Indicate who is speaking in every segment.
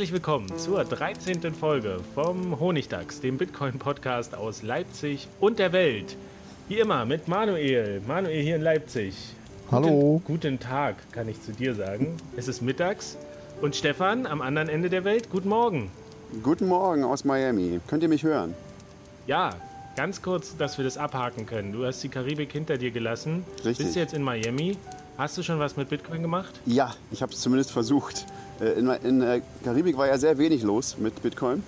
Speaker 1: Herzlich willkommen zur 13. Folge vom Honigdachs, dem Bitcoin-Podcast aus Leipzig und der Welt. Wie immer mit Manuel. Manuel hier in Leipzig.
Speaker 2: Hallo.
Speaker 1: Guten, guten Tag, kann ich zu dir sagen. Es ist mittags. Und Stefan am anderen Ende der Welt. Guten Morgen.
Speaker 2: Guten Morgen aus Miami. Könnt ihr mich hören?
Speaker 1: Ja, ganz kurz, dass wir das abhaken können. Du hast die Karibik hinter dir gelassen.
Speaker 2: Richtig.
Speaker 1: Bist jetzt in Miami. Hast du schon was mit Bitcoin gemacht?
Speaker 2: Ja, ich habe es zumindest versucht. Äh, in, in der Karibik war ja sehr wenig los mit Bitcoin.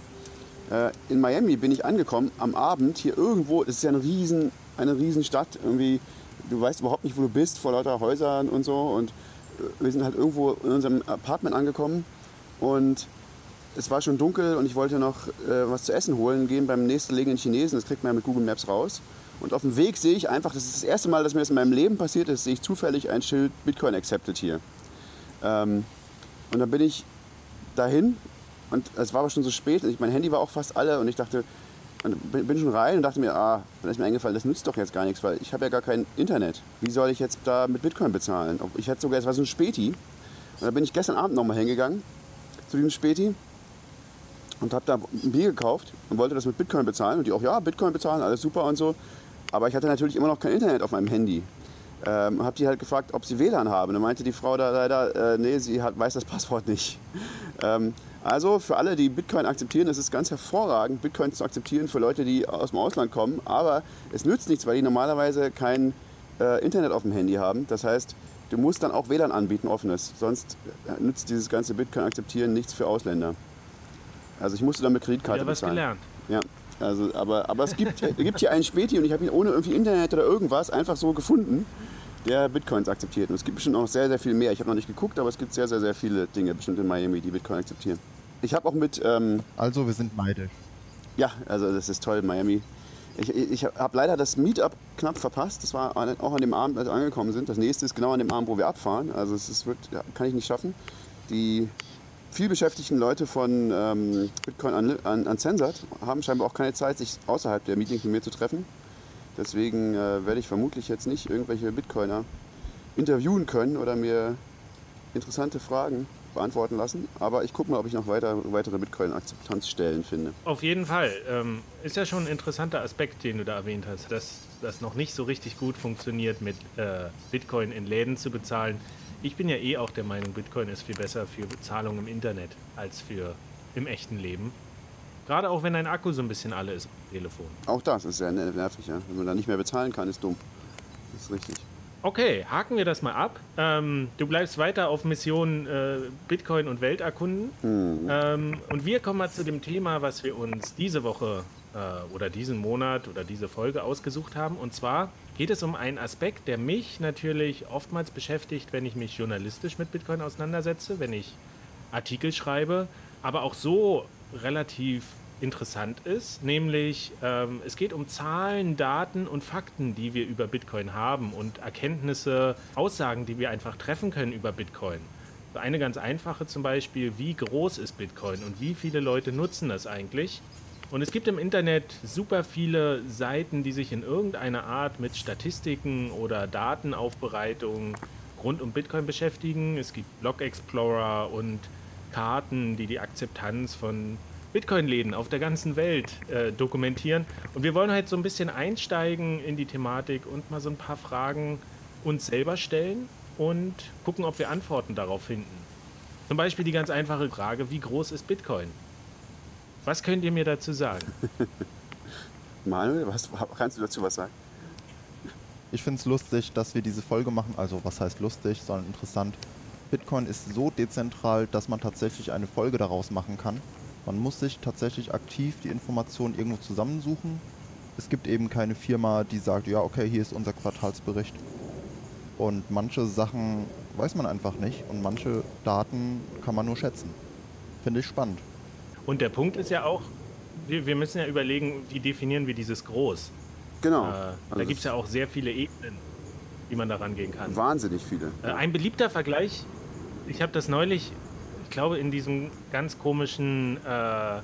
Speaker 2: Äh, in Miami bin ich angekommen am Abend hier irgendwo. Das ist ja eine riesen, eine riesen Stadt. Irgendwie, du weißt überhaupt nicht, wo du bist, vor lauter Häusern und so. Und äh, wir sind halt irgendwo in unserem Apartment angekommen und es war schon dunkel und ich wollte noch äh, was zu essen holen, gehen beim nächstgelegenen Chinesen. Das kriegt man ja mit Google Maps raus. Und auf dem Weg sehe ich einfach, das ist das erste Mal, dass mir das in meinem Leben passiert ist, sehe ich zufällig ein Schild Bitcoin accepted hier. Ähm, und dann bin ich dahin und es war aber schon so spät. Ich, mein Handy war auch fast alle und ich dachte, und bin schon rein und dachte mir, ah, dann ist mir eingefallen, das nützt doch jetzt gar nichts, weil ich habe ja gar kein Internet. Wie soll ich jetzt da mit Bitcoin bezahlen? Ich hatte sogar, es war so ein Späti. Und da bin ich gestern Abend nochmal hingegangen zu diesem Späti und habe da ein Bier gekauft und wollte das mit Bitcoin bezahlen. Und die auch, ja, Bitcoin bezahlen, alles super und so. Aber ich hatte natürlich immer noch kein Internet auf meinem Handy. Ähm, habe die halt gefragt, ob sie WLAN haben. Dann meinte die Frau da leider, äh, nee, sie hat, weiß das Passwort nicht. Ähm, also für alle, die Bitcoin akzeptieren, ist es ganz hervorragend, Bitcoin zu akzeptieren für Leute, die aus dem Ausland kommen. Aber es nützt nichts, weil die normalerweise kein äh, Internet auf dem Handy haben. Das heißt, du musst dann auch WLAN anbieten, offenes. Sonst äh, nützt dieses ganze Bitcoin akzeptieren nichts für Ausländer. Also ich musste dann mit Kreditkarte
Speaker 1: Wieder was
Speaker 2: bezahlen.
Speaker 1: gelernt.
Speaker 2: Ja, also, aber, aber es gibt, es gibt hier einen Späti und ich habe ihn ohne irgendwie Internet oder irgendwas einfach so gefunden, der Bitcoins akzeptiert. Und es gibt bestimmt noch sehr, sehr viel mehr. Ich habe noch nicht geguckt, aber es gibt sehr, sehr, sehr viele Dinge bestimmt in Miami, die Bitcoin akzeptieren. Ich habe auch mit, ähm,
Speaker 3: Also, wir sind neidisch.
Speaker 2: ja, also das ist toll, Miami. Ich, ich habe leider das Meetup knapp verpasst. Das war an- auch an dem Abend, als wir angekommen sind. Das nächste ist genau an dem Abend, wo wir abfahren. Also es ist, wird, kann ich nicht schaffen. Die viel beschäftigten Leute von ähm, Bitcoin Un- Uncensored haben scheinbar auch keine Zeit, sich außerhalb der Meetings mit mir zu treffen. Deswegen äh, werde ich vermutlich jetzt nicht irgendwelche Bitcoiner interviewen können oder mir interessante Fragen beantworten lassen. Aber ich gucke mal, ob ich noch weiter, weitere Bitcoin-Akzeptanzstellen finde.
Speaker 1: Auf jeden Fall. Ähm, ist ja schon ein interessanter Aspekt, den du da erwähnt hast, dass das noch nicht so richtig gut funktioniert, mit äh, Bitcoin in Läden zu bezahlen. Ich bin ja eh auch der Meinung, Bitcoin ist viel besser für Bezahlung im Internet als für im echten Leben. Gerade auch wenn dein Akku so ein bisschen alle ist am Telefon.
Speaker 2: Auch das ist sehr nervig, ja. Wenn man da nicht mehr bezahlen kann, ist dumm. Das ist richtig.
Speaker 1: Okay, haken wir das mal ab. Ähm, du bleibst weiter auf Mission äh, Bitcoin und Welt erkunden. Ähm, und wir kommen mal zu dem Thema, was wir uns diese Woche äh, oder diesen Monat oder diese Folge ausgesucht haben. Und zwar geht es um einen Aspekt, der mich natürlich oftmals beschäftigt, wenn ich mich journalistisch mit Bitcoin auseinandersetze, wenn ich Artikel schreibe, aber auch so relativ interessant ist, nämlich ähm, es geht um Zahlen, Daten und Fakten, die wir über Bitcoin haben und Erkenntnisse, Aussagen, die wir einfach treffen können über Bitcoin. Eine ganz einfache zum Beispiel, wie groß ist Bitcoin und wie viele Leute nutzen das eigentlich? Und es gibt im Internet super viele Seiten, die sich in irgendeiner Art mit Statistiken oder Datenaufbereitung rund um Bitcoin beschäftigen. Es gibt Block Explorer und Karten, die die Akzeptanz von Bitcoin-Läden auf der ganzen Welt äh, dokumentieren. Und wir wollen halt so ein bisschen einsteigen in die Thematik und mal so ein paar Fragen uns selber stellen und gucken, ob wir Antworten darauf finden. Zum Beispiel die ganz einfache Frage, wie groß ist Bitcoin? Was könnt ihr mir dazu sagen?
Speaker 2: Manuel, was, kannst du dazu was sagen?
Speaker 3: Ich finde es lustig, dass wir diese Folge machen. Also was heißt lustig, sondern interessant. Bitcoin ist so dezentral, dass man tatsächlich eine Folge daraus machen kann. Man muss sich tatsächlich aktiv die Informationen irgendwo zusammensuchen. Es gibt eben keine Firma, die sagt, ja, okay, hier ist unser Quartalsbericht. Und manche Sachen weiß man einfach nicht und manche Daten kann man nur schätzen. Finde ich spannend.
Speaker 1: Und der Punkt ist ja auch, wir, wir müssen ja überlegen, wie definieren wir dieses Groß.
Speaker 2: Genau.
Speaker 1: Äh,
Speaker 2: Also
Speaker 1: da gibt es ja auch sehr viele Ebenen, wie man da rangehen kann.
Speaker 2: Wahnsinnig viele.
Speaker 1: Äh, ein beliebter Vergleich, ich habe das neulich, ich glaube, in diesem ganz komischen äh,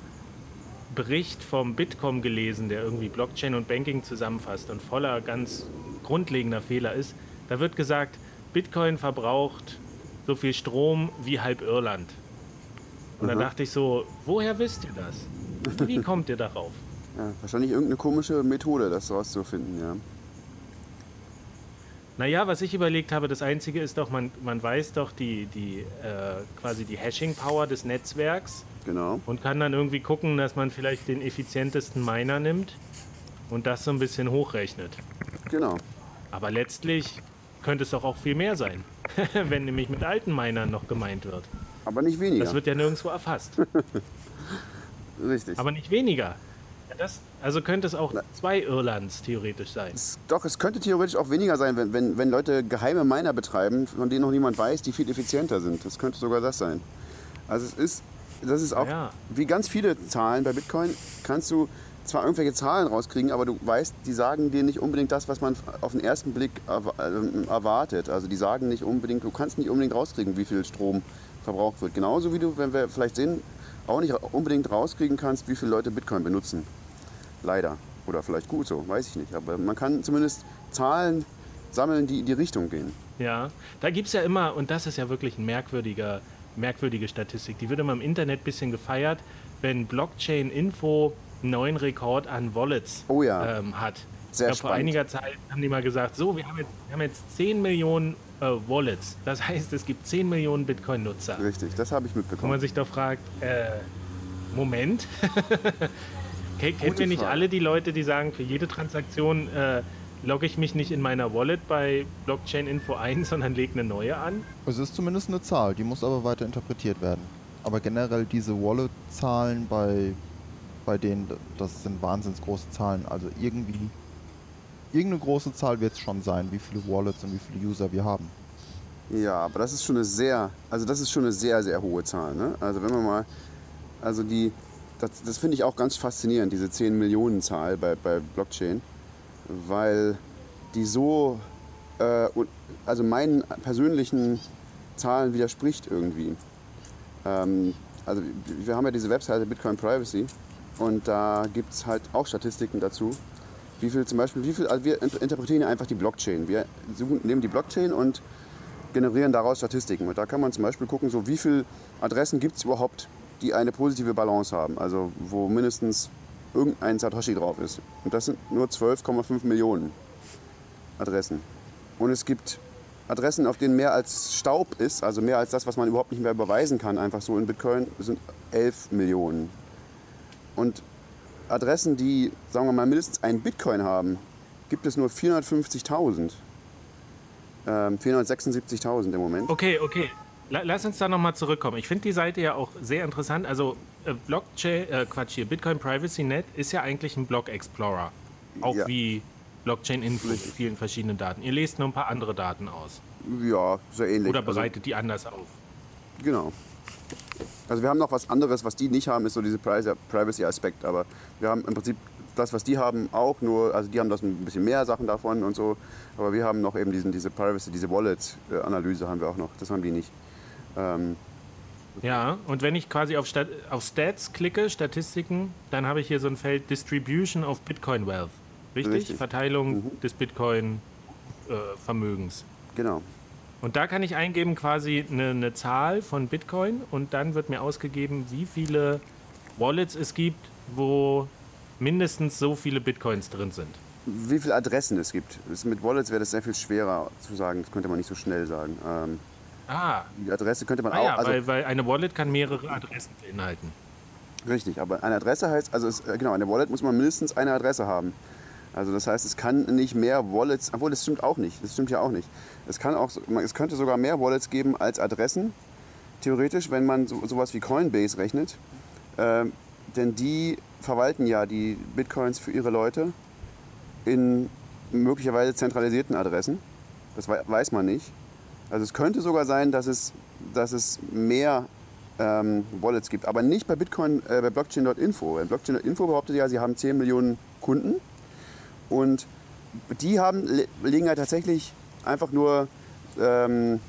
Speaker 1: Bericht vom Bitkom gelesen, der irgendwie Blockchain und Banking zusammenfasst und voller ganz grundlegender Fehler ist. Da wird gesagt, Bitcoin verbraucht so viel Strom wie halb Irland. Und da
Speaker 2: Aha.
Speaker 1: dachte ich so, woher wisst ihr das? Wie kommt ihr darauf?
Speaker 2: Ja, wahrscheinlich irgendeine komische Methode, das rauszufinden, ja.
Speaker 1: Naja, was ich überlegt habe, das Einzige ist doch, man, man weiß doch die, die äh, quasi die Hashing-Power des Netzwerks
Speaker 2: Genau.
Speaker 1: und kann dann irgendwie gucken, dass man vielleicht den effizientesten Miner nimmt und das so ein bisschen hochrechnet.
Speaker 2: Genau.
Speaker 1: Aber letztlich könnte es doch auch viel mehr sein, wenn nämlich mit alten Minern noch gemeint wird.
Speaker 2: Aber nicht weniger.
Speaker 1: Das wird ja nirgendwo erfasst.
Speaker 2: Richtig.
Speaker 1: Aber nicht weniger. Ja, das, also könnte es auch zwei Irlands theoretisch sein.
Speaker 2: Es- Doch, es könnte theoretisch auch weniger sein, wenn, wenn, wenn Leute geheime Miner betreiben, von denen noch niemand weiß, die viel effizienter sind. Das könnte sogar das sein. Also es ist, das ist auch,
Speaker 1: Ja.
Speaker 2: wie ganz viele Zahlen bei Bitcoin, kannst du zwar irgendwelche Zahlen rauskriegen, aber du weißt, die sagen dir nicht unbedingt das, was man auf den ersten Blick ähm, erwartet. Also die sagen nicht unbedingt, du kannst nicht unbedingt rauskriegen, wie viel Strom verbraucht wird. Genauso wie du, wenn wir vielleicht sehen, auch nicht unbedingt rauskriegen kannst, wie viele Leute Bitcoin benutzen. Leider. Oder vielleicht gut so, weiß ich nicht. Aber man kann zumindest Zahlen sammeln, die in die Richtung gehen.
Speaker 1: Ja, da gibt es ja immer, und das ist ja wirklich ein merkwürdiger, merkwürdige Statistik, die wird immer im Internet ein bisschen gefeiert, wenn Blockchain Info einen neuen Rekord an Wallets
Speaker 2: Oh ja.
Speaker 1: ähm, hat.
Speaker 2: Sehr
Speaker 1: glaub, vor einiger Zeit haben die mal gesagt, so, wir haben jetzt, wir haben jetzt 10 Millionen äh, Wallets. Das heißt, es gibt 10 Millionen Bitcoin-Nutzer.
Speaker 2: Richtig, das habe ich
Speaker 1: Wo man
Speaker 2: mitbekommen.
Speaker 1: sich doch fragt, äh, Moment, Ken- kennen
Speaker 2: Gute
Speaker 1: wir nicht
Speaker 2: Frage.
Speaker 1: alle die Leute, die sagen, für jede Transaktion äh, logge ich mich nicht in meiner Wallet bei Blockchain Info ein, sondern lege eine neue an?
Speaker 3: Es ist zumindest eine Zahl, die muss aber weiter interpretiert werden. Aber generell diese Wallet-Zahlen bei, bei denen, das sind wahnsinns große Zahlen. Also irgendwie, irgendeine große Zahl wird es schon sein, wie viele Wallets und wie viele User wir haben.
Speaker 2: Ja, aber das ist schon eine sehr, also das ist schon eine sehr, sehr hohe Zahl. Ne? Also wenn man mal, also die, das, das finde ich auch ganz faszinierend, diese 10 Millionen Zahl bei, bei Blockchain, weil die so, äh, also meinen persönlichen Zahlen widerspricht irgendwie. Ähm, also wir haben ja diese Webseite Bitcoin Privacy und da gibt es halt auch Statistiken dazu. Wie viel zum Beispiel, wie viel, also wir interpretieren einfach die Blockchain. Wir nehmen die Blockchain und generieren daraus Statistiken. Und da kann man zum Beispiel gucken, so wie viele Adressen gibt es überhaupt, die eine positive Balance haben. Also wo mindestens irgendein Satoshi drauf ist. Und das sind nur 12,5 Millionen Adressen. Und es gibt Adressen, auf denen mehr als Staub ist, also mehr als das, was man überhaupt nicht mehr überweisen kann, einfach so in Bitcoin, sind 11 Millionen. Und Adressen, die, sagen wir mal, mindestens einen Bitcoin haben, gibt es nur 450.000. Ähm, 476.000 im Moment.
Speaker 1: Okay, okay. La lass uns da nochmal zurückkommen. Ich finde die Seite ja auch sehr interessant. Also äh, Blockchain, äh, Quatsch hier, Bitcoin Privacy Net ist ja eigentlich ein Block Explorer. Auch
Speaker 2: Ja.
Speaker 1: wie Blockchain Info mit vielen verschiedenen Daten. Ihr lest nur ein paar andere Daten aus.
Speaker 2: Ja, so ähnlich.
Speaker 1: Oder
Speaker 2: Also,
Speaker 1: bereitet die anders auf.
Speaker 2: Genau. Also wir haben noch was anderes, was die nicht haben, ist so diese Pri- Privacy-Aspekt. Aber wir haben im Prinzip das, was die haben, auch nur, also die haben das ein bisschen mehr Sachen davon und so. Aber wir haben noch eben diesen, diese Privacy, diese Wallet-Analyse haben wir auch noch. Das haben die nicht. Ähm,
Speaker 1: Ja, und wenn ich quasi auf, Stat auf Stats klicke, Statistiken, dann habe ich hier so ein Feld Distribution of Bitcoin Wealth. Richtig?
Speaker 2: Richtig.
Speaker 1: Verteilung des Bitcoin-Vermögens.
Speaker 2: genau.
Speaker 1: Und da kann ich eingeben quasi eine, eine Zahl von Bitcoin und dann wird mir ausgegeben, wie viele Wallets es gibt, wo mindestens so viele Bitcoins drin sind.
Speaker 2: Wie viele Adressen es gibt. Mit Wallets wäre das sehr viel schwerer zu sagen. Das könnte man nicht so schnell sagen. Ähm,
Speaker 1: Ah,
Speaker 2: Die Adresse könnte man
Speaker 1: ah
Speaker 2: auch.
Speaker 1: ja,
Speaker 2: also,
Speaker 1: weil, weil eine Wallet kann mehrere Adressen beinhalten.
Speaker 2: Richtig, aber eine Adresse heißt, also es, äh, genau, eine Wallet muss man mindestens eine Adresse haben. Also das heißt, es kann nicht mehr Wallets, obwohl das stimmt auch nicht, das stimmt ja auch nicht. Es, kann auch, es könnte sogar mehr Wallets geben als Adressen, theoretisch, wenn man so, sowas wie Coinbase rechnet. Ähm, denn die verwalten ja die Bitcoins für ihre Leute in möglicherweise zentralisierten Adressen. Das wei- weiß man nicht. Also es könnte sogar sein, dass es, dass es mehr ähm, Wallets gibt, aber nicht bei Bitcoin, äh, bei Blockchain.info. Blockchain.info behauptet ja, sie haben 10 Millionen Kunden und die haben, le- legen ja tatsächlich einfach nur ähm,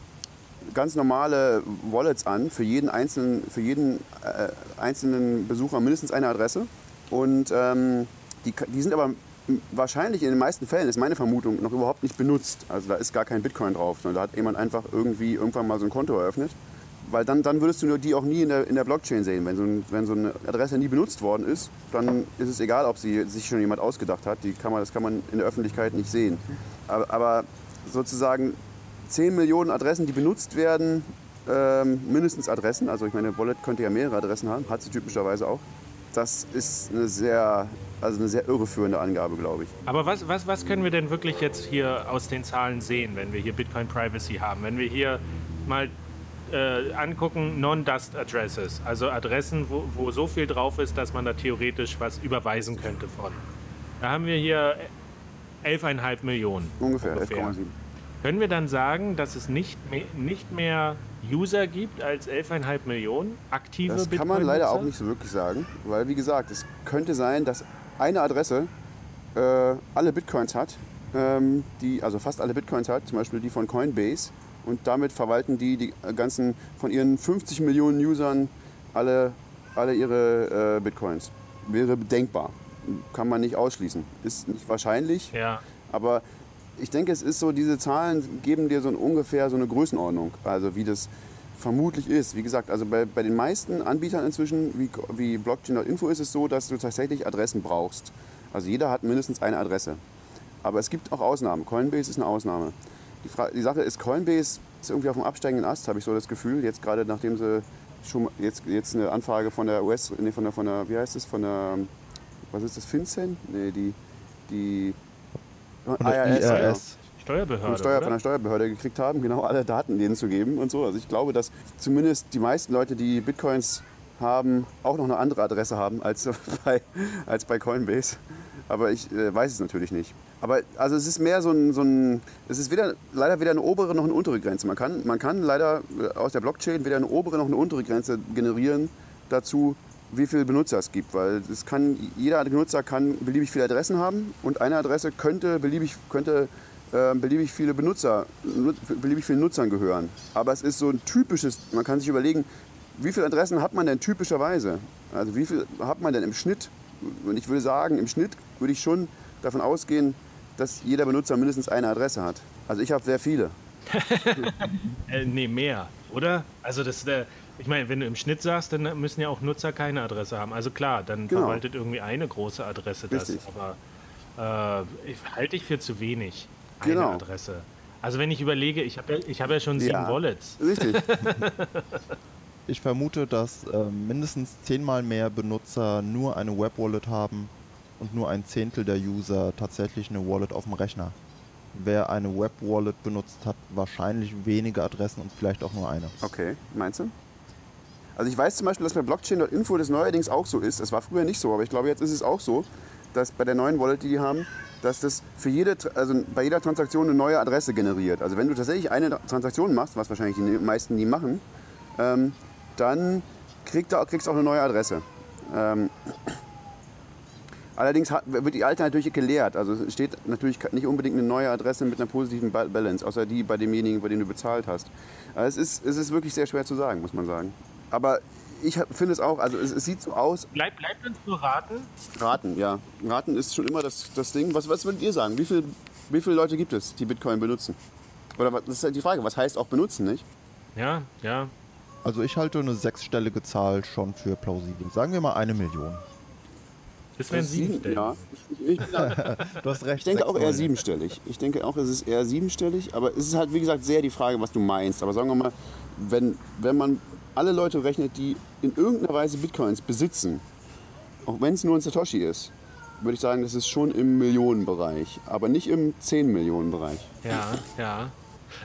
Speaker 2: ganz normale Wallets an, für jeden einzelnen, für jeden, äh, einzelnen Besucher mindestens eine Adresse. Und ähm, die, die sind aber wahrscheinlich in den meisten Fällen, ist meine Vermutung, noch überhaupt nicht benutzt. Also da ist gar kein Bitcoin drauf, sondern da hat jemand einfach irgendwie irgendwann mal so ein Konto eröffnet. Weil dann, dann würdest du die auch nie in der, in der Blockchain sehen. Wenn so, ein, wenn so eine Adresse nie benutzt worden ist, dann ist es egal, ob sie sich schon jemand ausgedacht hat. Die kann man, das kann man in der Öffentlichkeit nicht sehen. Aber, aber sozusagen 10 Millionen Adressen, die benutzt werden, ähm, mindestens Adressen, also ich meine, Wallet könnte ja mehrere Adressen haben, hat sie typischerweise auch. Das ist eine sehr, also eine sehr irreführende Angabe, glaube ich.
Speaker 1: Aber was, was, was können wir denn wirklich jetzt hier aus den Zahlen sehen, wenn wir hier Bitcoin Privacy haben? Wenn wir hier mal äh, angucken, Non-Dust Addresses, also Adressen, wo, wo so viel drauf ist, dass man da theoretisch was überweisen könnte von. Da haben wir hier 11,5 Millionen.
Speaker 2: Ungefähr,
Speaker 1: Ungefähr.
Speaker 2: 11,7.
Speaker 1: Können wir dann sagen, dass es nicht mehr, nicht mehr User gibt als 11,5 Millionen aktive
Speaker 2: Das kann man leider auch nicht so wirklich sagen, weil wie gesagt, es könnte sein, dass eine Adresse äh, alle Bitcoins hat, ähm, die, also fast alle Bitcoins hat, zum Beispiel die von Coinbase. Und damit verwalten die die ganzen von ihren 50 Millionen Usern alle, alle ihre äh, Bitcoins. Wäre denkbar. Kann man nicht ausschließen. Ist nicht wahrscheinlich,
Speaker 1: Ja.
Speaker 2: aber ich denke, es ist so, diese Zahlen geben dir so ein, ungefähr so eine Größenordnung, also wie das vermutlich ist. Wie gesagt, also bei, bei den meisten Anbietern inzwischen, wie, wie Blockchain.info, ist es so, dass du tatsächlich Adressen brauchst. Also jeder hat mindestens eine Adresse. Aber es gibt auch Ausnahmen. Coinbase ist eine Ausnahme. Die, Fra die Sache ist, Coinbase ist irgendwie auf dem absteigenden Ast, habe ich so das Gefühl. Jetzt gerade nachdem sie schon jetzt, jetzt eine Anfrage von der US, nee, von der, von der, wie heißt es, von der, was ist das, FinCEN? Nee, die, die
Speaker 3: Von
Speaker 2: IRS,
Speaker 3: IRS.
Speaker 1: Steuerbehörde.
Speaker 2: von, Steuer,
Speaker 1: oder?
Speaker 2: von der Steuerbehörde gekriegt haben, genau alle Daten denen zu geben und so. Also ich glaube, dass zumindest die meisten Leute, die Bitcoins haben, auch noch eine andere Adresse haben als bei, als bei Coinbase. Aber ich äh, weiß es natürlich nicht. Aber also es ist mehr so ein, so ein es ist weder, leider weder eine obere noch eine untere Grenze. Man kann, man kann leider äh, aus der Blockchain weder eine obere noch eine untere Grenze generieren dazu, wie viele Benutzer es gibt. Weil es kann, jeder Benutzer kann beliebig viele Adressen haben und eine Adresse könnte beliebig, könnte, äh, beliebig viele Benutzer, nu- beliebig vielen Nutzern gehören. Aber es ist so ein typisches, man kann sich überlegen, wie viele Adressen hat man denn typischerweise? Also wie viel hat man denn im Schnitt? Und ich würde sagen, im Schnitt würde ich schon davon ausgehen, dass jeder Benutzer mindestens eine Adresse hat. Also ich habe sehr viele.
Speaker 1: Äh, nee, mehr, oder? Also das, äh, ich meine, wenn du im Schnitt sagst, dann müssen ja auch Nutzer keine Adresse haben. Also klar, dann
Speaker 2: Genau.
Speaker 1: verwaltet irgendwie eine große Adresse das.
Speaker 2: Richtig.
Speaker 1: Aber äh, ich, halte ich für zu wenig, eine
Speaker 2: Genau.
Speaker 1: Adresse. Also wenn ich überlege, ich habe ja, ich hab ja schon sieben
Speaker 2: Ja.
Speaker 1: Wallets.
Speaker 2: Richtig.
Speaker 3: Ich vermute, dass äh, mindestens zehnmal mehr Benutzer nur eine Web-Wallet haben und nur ein Zehntel der User tatsächlich eine Wallet auf dem Rechner. Wer eine Web-Wallet benutzt, hat wahrscheinlich wenige Adressen und vielleicht auch nur eine.
Speaker 2: Okay, meinst du? Also ich weiß zum Beispiel, dass bei Blockchain.info das neuerdings auch so ist. Es war früher nicht so, aber ich glaube, jetzt ist es auch so, dass bei der neuen Wallet, die die haben, dass das für jede, also bei jeder Transaktion eine neue Adresse generiert. Also wenn du tatsächlich eine Transaktion machst, was wahrscheinlich die meisten nie machen, ähm, dann kriegst du auch eine neue Adresse. Ähm, allerdings wird die alte natürlich geleert. Also es steht natürlich nicht unbedingt eine neue Adresse mit einer positiven Ba- Balance, außer die bei demjenigen, bei dem du bezahlt hast. Also es, ist, es ist wirklich sehr schwer zu sagen, muss man sagen. Aber ich finde es auch, also es, es sieht so aus,
Speaker 1: Bleib, bleibt uns nur raten.
Speaker 2: Raten, ja. Raten ist schon immer das, das Ding. Was, was würdet ihr sagen? Wie, viel, wie viele Leute gibt es, die Bitcoin benutzen? Oder was- das ist halt die Frage, was heißt auch benutzen, nicht?
Speaker 1: Ja, ja.
Speaker 3: Also ich halte eine sechsstellige Zahl schon für plausibel. Sagen wir mal eine Million.
Speaker 1: Das wären siebenstellig.
Speaker 2: Ja, ich, ich,
Speaker 3: Du hast recht.
Speaker 2: ich denke auch eher siebenstellig. Ich denke auch, es ist eher siebenstellig, aber es ist halt, wie gesagt, sehr die Frage, was du meinst. Aber sagen wir mal, wenn, wenn man alle Leute rechnet, die in irgendeiner Weise Bitcoins besitzen, auch wenn es nur ein Satoshi ist, würde ich sagen, das ist schon im Millionenbereich, aber nicht im 10-Millionen-Bereich.
Speaker 1: Ja, ja.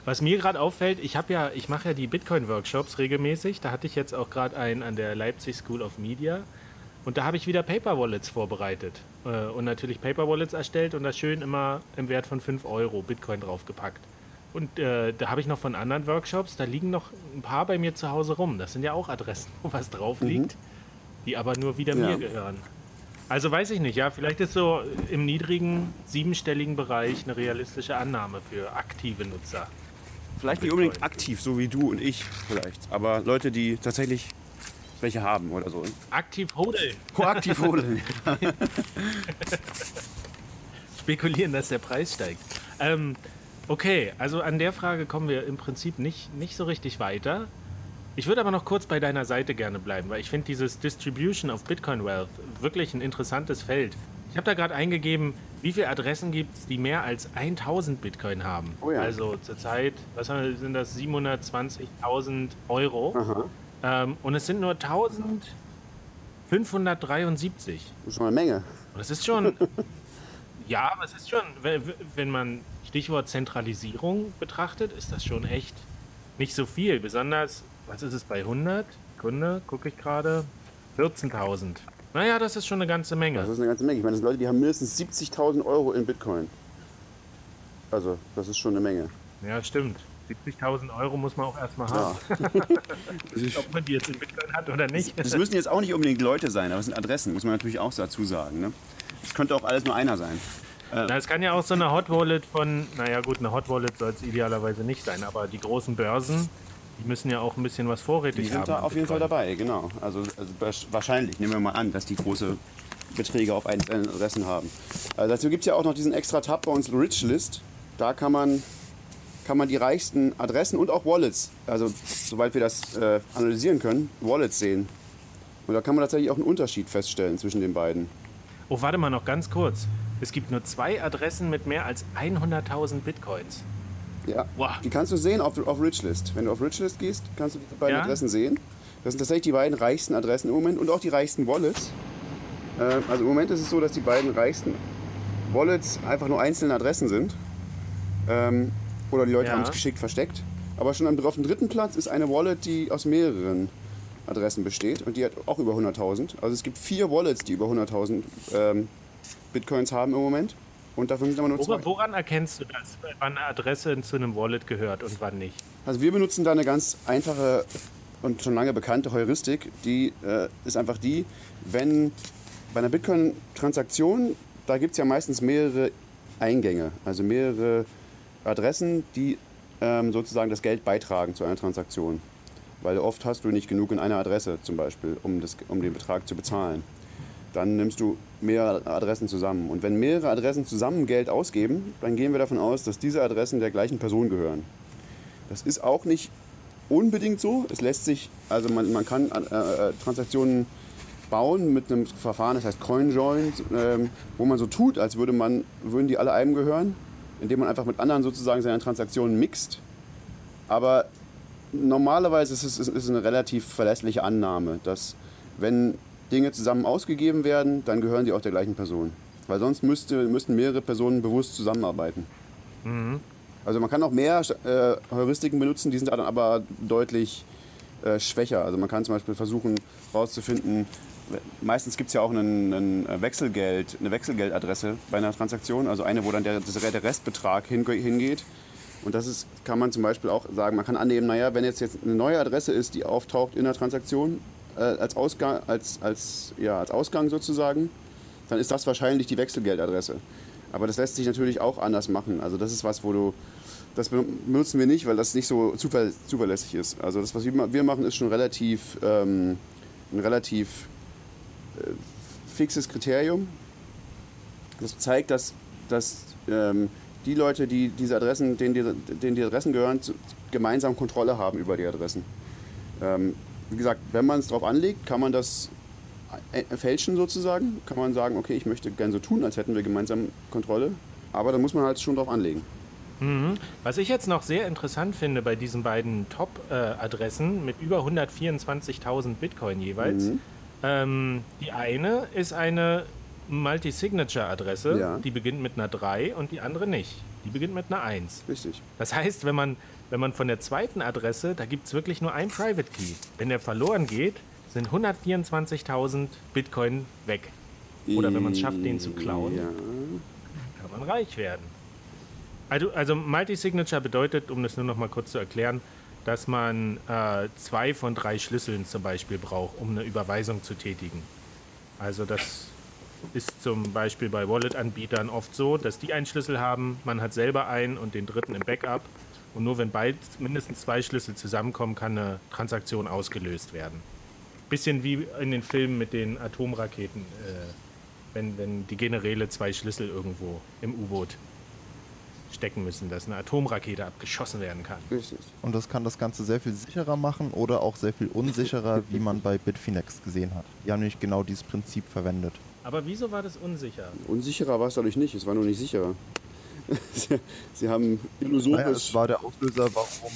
Speaker 1: Was mir gerade auffällt, ich habe ja, ich mache ja die Bitcoin-Workshops regelmäßig. Da hatte ich jetzt auch gerade einen an der Leipzig School of Media. Und da habe ich wieder Paper Wallets vorbereitet. Äh, und natürlich Paper Wallets erstellt und das schön immer im Wert von 5 Euro Bitcoin draufgepackt. Und äh, da habe ich noch von anderen Workshops, da liegen noch ein paar bei mir zu Hause rum. Das sind ja auch Adressen, wo was drauf liegt, die aber nur wieder
Speaker 2: Ja.
Speaker 1: mir gehören. Also weiß ich nicht, ja, vielleicht ist so im niedrigen, siebenstelligen Bereich eine realistische Annahme für aktive Nutzer.
Speaker 2: Vielleicht nicht unbedingt aktiv, so wie du und ich vielleicht, aber Leute, die tatsächlich welche haben oder so.
Speaker 1: Aktiv hodeln.
Speaker 2: Proaktiv holen.
Speaker 1: Spekulieren, dass der Preis steigt. Ähm, okay, also an der Frage kommen wir im Prinzip nicht, nicht so richtig weiter. Ich würde aber noch kurz bei deiner Seite gerne bleiben, weil ich finde dieses Distribution of Bitcoin Wealth wirklich ein interessantes Feld. Ich habe da gerade eingegeben, wie viele Adressen gibt es, die mehr als 1000 Bitcoin haben.
Speaker 2: Oh ja.
Speaker 1: Also zurzeit, was haben wir, sind das 720.000 Euro.
Speaker 2: Aha.
Speaker 1: Ähm, und es sind nur 1573.
Speaker 2: Das ist schon eine Menge.
Speaker 1: Und das ist schon. ja, aber es ist schon, wenn man Stichwort Zentralisierung betrachtet, ist das schon echt nicht so viel. Besonders, was ist es bei 100? Kunde, gucke ich gerade. 14.000. Naja, das ist schon eine ganze
Speaker 2: Das
Speaker 1: Menge.
Speaker 2: ist eine ganze Menge. Ich meine, das sind Leute, die haben mindestens 70.000 Euro in Bitcoin. Also, das ist schon eine Menge.
Speaker 1: Ja, stimmt. 70.000 Euro muss man auch erstmal
Speaker 2: Ja.
Speaker 1: haben. Ob man die jetzt in Bitcoin hat oder nicht.
Speaker 2: Das müssen jetzt auch nicht unbedingt Leute sein, aber es sind Adressen, muss man natürlich auch dazu sagen. Ne? Es könnte auch alles nur einer sein.
Speaker 1: Na, es kann ja auch so eine Hot Wallet von, naja gut, eine Hot Wallet soll es idealerweise nicht sein, aber die großen Börsen, die müssen ja auch ein bisschen was vorrätig
Speaker 2: Die sind
Speaker 1: haben.
Speaker 2: da auf jeden Fall dabei, genau. Also, also wahrscheinlich, nehmen wir mal an, dass die große Beträge auf einzelnen Adressen haben. Also dazu gibt es ja auch noch diesen extra Tab bei uns, Rich List. Da kann man, kann man die reichsten Adressen und auch Wallets, also soweit wir das äh, analysieren können, Wallets sehen. Und da kann man tatsächlich auch einen Unterschied feststellen zwischen den beiden.
Speaker 1: Oh, warte mal noch ganz kurz. Es gibt nur zwei Adressen mit mehr als 100.000 Bitcoins.
Speaker 2: Ja,
Speaker 1: Wow.
Speaker 2: die kannst du sehen auf, auf Richlist. Wenn du auf Richlist gehst, kannst du die beiden
Speaker 1: Ja.
Speaker 2: Adressen sehen. Das sind tatsächlich die beiden reichsten Adressen im Moment und auch die reichsten Wallets. Äh, also im Moment ist es so, dass die beiden reichsten Wallets einfach nur einzelne Adressen sind. Ähm, oder die Leute
Speaker 1: Ja.
Speaker 2: haben es geschickt versteckt. Aber schon am- auf dem dritten Platz ist eine Wallet, die aus mehreren Adressen besteht und die hat auch über 100.000. Also es gibt vier Wallets, die über 100.000 ähm, Bitcoins haben im Moment. Und davon sind aber nur zwei.
Speaker 1: Woran, woran erkennst du das, wann eine Adresse zu einem Wallet gehört und wann nicht?
Speaker 2: Also wir benutzen da eine ganz einfache und schon lange bekannte Heuristik. Die äh, ist einfach die, wenn bei einer Bitcoin-Transaktion, da gibt es ja meistens mehrere Eingänge, also mehrere Adressen, die ähm, sozusagen das Geld beitragen zu einer Transaktion. Weil oft hast du nicht genug in einer Adresse zum Beispiel, um, das, um den Betrag zu bezahlen. Dann nimmst du mehrere Adressen zusammen. Und wenn mehrere Adressen zusammen Geld ausgeben, dann gehen wir davon aus, dass diese Adressen der gleichen Person gehören. Das ist auch nicht unbedingt so. Es lässt sich, also man, man kann äh, äh, Transaktionen bauen mit einem Verfahren, das heißt CoinJoin, ähm, wo man so tut, als würde man, würden die alle einem gehören, indem man einfach mit anderen sozusagen seine Transaktionen mixt. Aber normalerweise ist es ist es eine relativ verlässliche Annahme, dass wenn Dinge zusammen ausgegeben werden, dann gehören die auch der gleichen Person. Weil sonst müsste, müssten mehrere Personen bewusst zusammenarbeiten. Also man kann auch mehr äh, Heuristiken benutzen, die sind dann aber deutlich äh, schwächer. Also man kann zum Beispiel versuchen herauszufinden, meistens gibt es ja auch einen, einen Wechselgeld, eine Wechselgeldadresse bei einer Transaktion, also eine, wo dann der, der Restbetrag hinge- hingeht. Und das ist, kann man zum Beispiel auch sagen, man kann annehmen, naja, wenn jetzt, jetzt eine neue Adresse ist, die auftaucht in der Transaktion äh, als, Ausgang, als, als, ja, als Ausgang sozusagen, dann ist das wahrscheinlich die Wechselgeldadresse. Aber das lässt sich natürlich auch anders machen. Also das ist was, wo du, das benutzen wir nicht, weil das nicht so zuver zuverlässig ist. Also das, was wir ma- wir machen, ist schon relativ, ähm, ein relativ äh, fixes Kriterium. Das zeigt, dass, dass ähm, die Leute, die diese Adressen, denen die, denen die Adressen gehören, gemeinsam Kontrolle haben über die Adressen. Ähm, wie gesagt, wenn man es drauf anlegt, kann man das äh, fälschen sozusagen. Kann man sagen, okay, ich möchte gern so tun, als hätten wir gemeinsam Kontrolle. Aber da muss man halt schon drauf anlegen.
Speaker 1: Mhm. Was ich jetzt noch sehr interessant finde bei diesen beiden Top-Adressen mit über 124.000 Bitcoin jeweils,
Speaker 2: Mhm.
Speaker 1: ähm, die eine ist eine Multi-Signature-Adresse,
Speaker 2: Ja.
Speaker 1: die beginnt mit einer 3 und die andere nicht. Die beginnt mit einer 1.
Speaker 2: Richtig.
Speaker 1: Das heißt, wenn man, wenn man von der zweiten Adresse, da gibt es wirklich nur einen Private Key. Wenn der verloren geht, sind 124.000 Bitcoin weg. Oder wenn man es schafft, den zu klauen.
Speaker 2: Ja.
Speaker 1: kann man reich werden. Also, also Multi-Signature bedeutet, um das nur noch mal kurz zu erklären, dass man äh, zwei von drei Schlüsseln zum Beispiel braucht, um eine Überweisung zu tätigen. Also das ist zum Beispiel bei Wallet-Anbietern oft so, dass die einen Schlüssel haben, man hat selber einen und den dritten im Backup. Und nur wenn beid, mindestens zwei Schlüssel zusammenkommen, kann eine Transaktion ausgelöst werden. Bisschen wie in den Filmen mit den Atomraketen, äh, wenn, wenn die Generäle zwei Schlüssel irgendwo im U-Boot stecken müssen, dass eine Atomrakete abgeschossen werden kann.
Speaker 2: Richtig.
Speaker 3: Und das kann das Ganze sehr viel sicherer machen oder auch sehr viel unsicherer, wie man bei Bitfinex gesehen hat. Die haben nämlich genau dieses Prinzip verwendet.
Speaker 1: Aber wieso war das unsicher?
Speaker 2: Unsicherer war es dadurch nicht, es war nur nicht sicherer. Sie, sie haben
Speaker 3: Naja,
Speaker 2: illusorisch.
Speaker 3: es war der Auslöser, warum,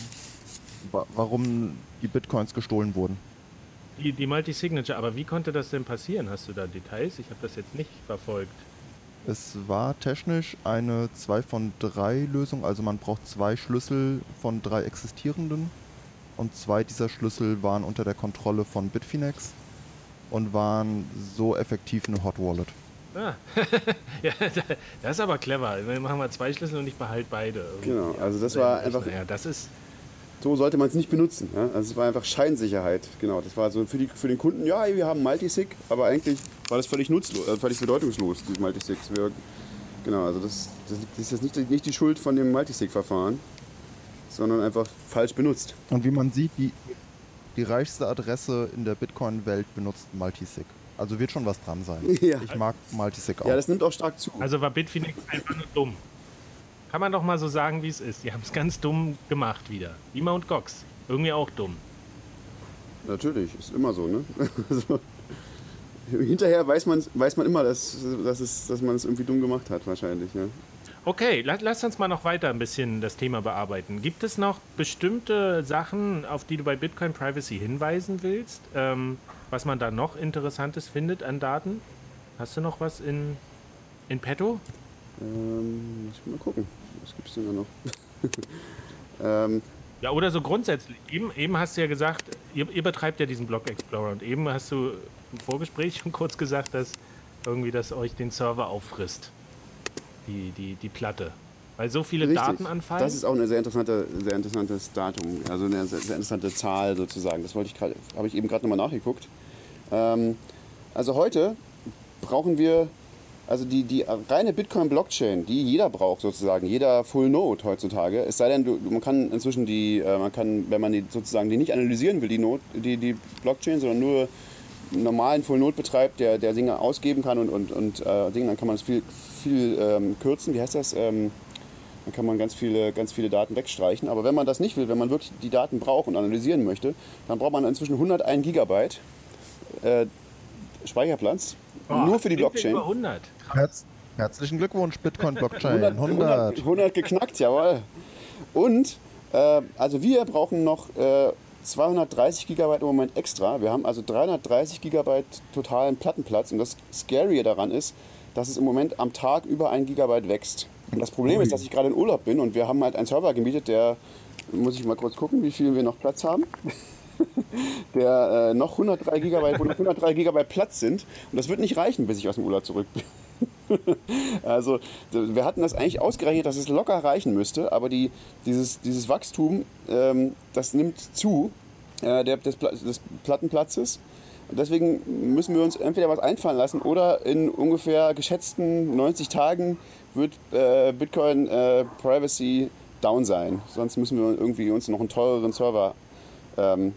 Speaker 3: wa- warum die Bitcoins gestohlen wurden.
Speaker 1: Die, die Multi-Signature, aber wie konnte das denn passieren? Hast du da Details? Ich habe das jetzt nicht verfolgt.
Speaker 3: Es war technisch eine 2 von 3 Lösung, also man braucht zwei Schlüssel von drei existierenden und zwei dieser Schlüssel waren unter der Kontrolle von Bitfinex und waren so effektiv eine Hot Wallet.
Speaker 1: Ah, ja, das ist aber clever. Wir machen mal zwei Schlüssel und ich behalte beide.
Speaker 2: Genau, also das war einfach-
Speaker 1: Ja, das ist.
Speaker 2: So sollte man es nicht benutzen. Ja? Also es war einfach Scheinsicherheit. Genau, das war so für, die, für den Kunden, ja, wir haben Multisig, aber eigentlich war das völlig nutzlos, äh, völlig bedeutungslos, die Multisigs. Wir, genau, also das, das ist jetzt nicht, nicht die Schuld von dem Multisig-Verfahren, sondern einfach falsch benutzt.
Speaker 3: Und wie man sieht, die, die reichste Adresse in der Bitcoin-Welt benutzt Multisig. Also wird schon was dran sein.
Speaker 2: Ja.
Speaker 3: Ich mag Multisig auch.
Speaker 2: Ja, das nimmt auch stark zu.
Speaker 1: Also war Bitfinex einfach nur dumm. Kann man doch mal so sagen, wie es ist. Die haben es ganz dumm gemacht wieder. Wie Mount Gox. Irgendwie auch dumm.
Speaker 2: Natürlich, ist immer so, ne? Also, hinterher weiß man, weiß man immer, dass, dass, es, dass man es irgendwie dumm gemacht hat, wahrscheinlich. Ne?
Speaker 1: Okay, la lass uns mal noch weiter ein bisschen das Thema bearbeiten. Gibt es noch bestimmte Sachen, auf die du bei Bitcoin Privacy hinweisen willst, ähm, was man da noch Interessantes findet an Daten? Hast du noch was in, in petto?
Speaker 2: Ähm, muss ich mal gucken. Was gibt es denn da noch? ähm,
Speaker 1: Ja, oder so grundsätzlich. Eben, eben hast du ja gesagt, ihr, ihr betreibt ja diesen Block Explorer und eben hast du im Vorgespräch schon kurz gesagt, dass irgendwie das euch den Server auffrisst. Die, die, die Platte. Weil so viele
Speaker 2: richtig.
Speaker 1: Daten anfallen.
Speaker 2: Das ist auch ein sehr, interessante, sehr interessantes Datum, also eine sehr, sehr interessante Zahl sozusagen. Das wollte ich gerade, habe ich eben gerade nochmal nachgeguckt. Ähm, also heute brauchen wir, also die, die reine Bitcoin-Blockchain, die jeder braucht sozusagen, jeder Full Node heutzutage. Es sei denn, du, man kann inzwischen die, äh, man kann, wenn man die sozusagen die nicht analysieren will, die, Node, die, die Blockchain, sondern nur einen normalen Full Node betreibt, der, der Dinge ausgeben kann und, und, und äh, Dinge, dann kann man es viel, viel ähm, kürzen. Wie heißt das? Ähm, dann kann man ganz viele, ganz viele Daten wegstreichen. Aber wenn man das nicht will, wenn man wirklich die Daten braucht und analysieren möchte, dann braucht man inzwischen 101 Gigabyte äh, Speicherplatz.
Speaker 1: Oh,
Speaker 2: nur für die Blockchain.
Speaker 1: Über 100.
Speaker 3: Herz, herzlichen Glückwunsch, Bitcoin Blockchain.
Speaker 2: 100,
Speaker 3: 100.
Speaker 2: 100 geknackt, jawohl. Und äh, also wir brauchen noch äh, 230 Gigabyte im Moment extra. Wir haben also 330 Gigabyte totalen Plattenplatz. Und das Scary daran ist, dass es im Moment am Tag über ein Gigabyte wächst. Und das Problem ist, dass ich gerade in Urlaub bin und wir haben halt einen Server gemietet, der, muss ich mal kurz gucken, wie viel wir noch Platz haben. der äh, noch 103 Gigabyte, wo noch 103 Gigabyte Platz sind. Und das wird nicht reichen, bis ich aus dem Urlaub zurück bin. Also wir hatten das eigentlich ausgerechnet, dass es locker reichen müsste, aber die, dieses, dieses Wachstum, ähm, das nimmt zu, äh, der, des, des Plattenplatzes. Deswegen müssen wir uns entweder was einfallen lassen oder in ungefähr geschätzten 90 Tagen wird äh, Bitcoin äh, Privacy down sein. Sonst müssen wir irgendwie uns noch einen teureren Server ähm,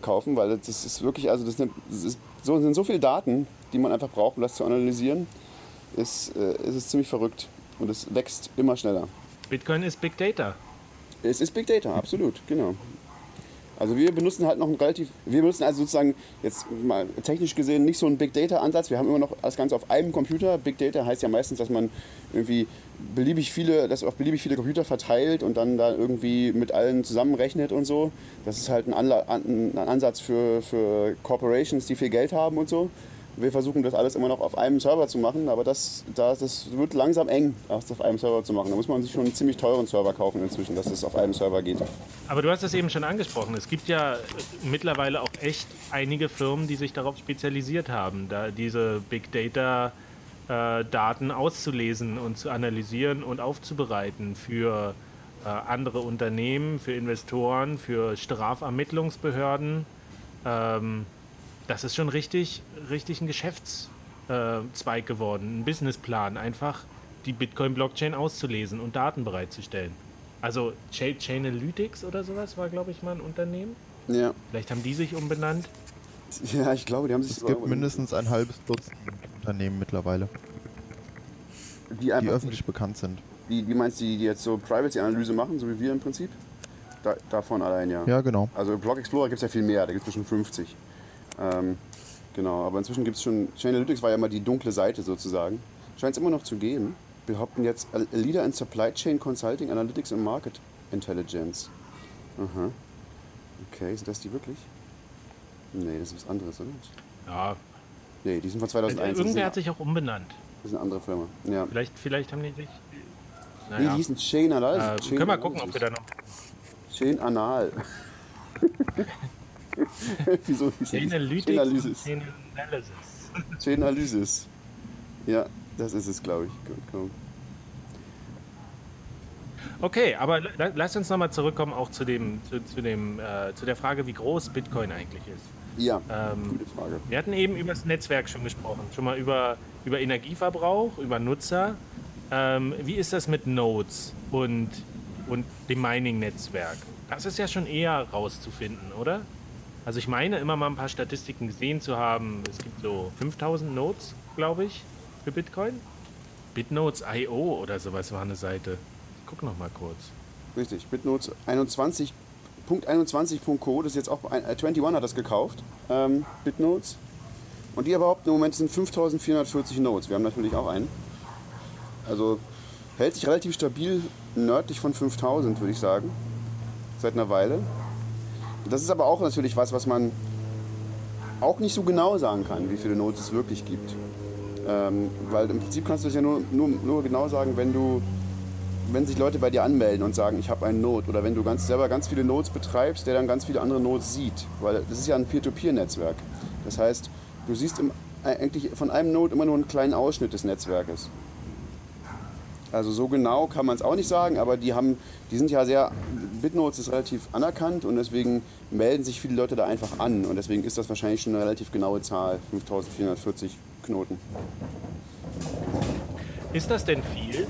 Speaker 2: kaufen, weil das ist wirklich, also das, ist, so, sind so viele Daten, die man einfach braucht, um das zu analysieren, ist, äh, ist es ziemlich verrückt und es wächst immer schneller.
Speaker 1: Bitcoin ist Big Data.
Speaker 2: Es ist Big Data, absolut, genau. Also wir benutzen halt noch ein relativ, wir benutzen also sozusagen jetzt mal technisch gesehen nicht so einen Big Data Ansatz. Wir haben immer noch das Ganze auf einem Computer. Big Data heißt ja meistens, dass man irgendwie beliebig viele, das auf beliebig viele Computer verteilt und dann da irgendwie mit allen zusammenrechnet und so. Das ist halt ein, Anla ein Ansatz für, für Corporations, die viel Geld haben und so. Wir versuchen das alles immer noch auf einem Server zu machen, aber das, das, das wird langsam eng, das auf einem Server zu machen. Da muss man sich schon einen ziemlich teuren Server kaufen inzwischen, dass es auf einem Server geht.
Speaker 1: Aber du hast es eben schon angesprochen. Es gibt ja mittlerweile auch echt einige Firmen, die sich darauf spezialisiert haben, da diese Big Data äh, Daten auszulesen und zu analysieren und aufzubereiten für äh, andere Unternehmen, für Investoren, für Strafermittlungsbehörden. Ähm, das ist schon richtig, richtig ein Geschäftszweig äh, geworden, ein Businessplan, einfach die Bitcoin-Blockchain auszulesen und Daten bereitzustellen. Also Chain Chainalytics oder sowas war, glaube ich, mal ein Unternehmen.
Speaker 2: Ja.
Speaker 1: Vielleicht haben die sich umbenannt.
Speaker 2: Ja, ich glaube, die haben sich
Speaker 3: Es gibt mindestens ein halbes Dutzend Unternehmen mittlerweile,
Speaker 2: die,
Speaker 3: die öffentlich bekannt sind.
Speaker 2: die, wie meinst du, die, die jetzt so Privacy-Analyse machen, so wie wir im Prinzip? Da, davon allein, ja.
Speaker 3: Ja, genau.
Speaker 2: Also Block Explorer gibt es ja viel mehr, da gibt es bestimmt 50. Ähm, genau, aber inzwischen gibt es schon, Chainalytics war ja mal die dunkle Seite sozusagen. Scheint es immer noch zu geben. Wir behaupten jetzt a Leader in Supply Chain Consulting, Analytics und Market Intelligence. Aha. Okay, sind das die wirklich? Nee, das ist was anderes, oder?
Speaker 1: Ja,
Speaker 2: Nee, die sind von 2001. Das
Speaker 1: irgendwer hat sich auch umbenannt.
Speaker 2: das ist eine andere Firma. Ja.
Speaker 1: Vielleicht, vielleicht haben die sich.
Speaker 2: Nee,
Speaker 1: Naja.
Speaker 2: die hießen Chain Analysis.
Speaker 1: äh,
Speaker 2: Chain
Speaker 1: können wir gucken, ob wir da noch.
Speaker 2: Chain Anal. Wieso hieß Chainalysis.
Speaker 1: und Chainalysis.
Speaker 2: Chainalysis. Ja, das ist es, glaube ich. Gut, komm.
Speaker 1: Okay, aber la lass uns nochmal zurückkommen auch zu, dem, zu, zu, dem, äh, zu der Frage, wie groß Bitcoin eigentlich ist.
Speaker 2: Ja,
Speaker 1: Ähm,
Speaker 2: gute Frage.
Speaker 1: Wir hatten eben über das Netzwerk schon gesprochen, schon mal über, über Energieverbrauch, über Nutzer. Ähm, wie ist das mit Nodes und, und dem Mining-Netzwerk? Das ist ja schon eher rauszufinden, oder? Also ich meine immer mal ein paar Statistiken gesehen zu haben. Es gibt so 5000 Nodes, glaube ich, für Bitcoin. Bitnodes.io oder sowas war eine Seite. Ich guck noch mal kurz.
Speaker 2: Richtig, Bitnotes 21.21.co, das ist jetzt auch, äh, 21 hat das gekauft, ähm, Bitnotes. Und die behaupten im Moment sind 5440 Nodes. Wir haben natürlich auch einen. Also hält sich relativ stabil nördlich von 5000, würde ich sagen. Seit einer Weile. Das ist aber auch natürlich was, was man auch nicht so genau sagen kann, wie viele Nodes es wirklich gibt. Ähm, weil im Prinzip kannst du es ja nur, nur, nur genau sagen, wenn du wenn sich Leute bei dir anmelden und sagen, ich habe einen Node, oder wenn du ganz, selber ganz viele Nodes betreibst, der dann ganz viele andere Nodes sieht, weil das ist ja ein Peer-to-Peer-Netzwerk. Das heißt, du siehst im, eigentlich von einem Node immer nur einen kleinen Ausschnitt des Netzwerkes. Also so genau kann man es auch nicht sagen, aber die haben, die sind ja sehr, Bitnodes ist relativ anerkannt und deswegen melden sich viele Leute da einfach an und deswegen ist das wahrscheinlich schon eine relativ genaue Zahl, 5440 Knoten.
Speaker 1: Ist das denn viel?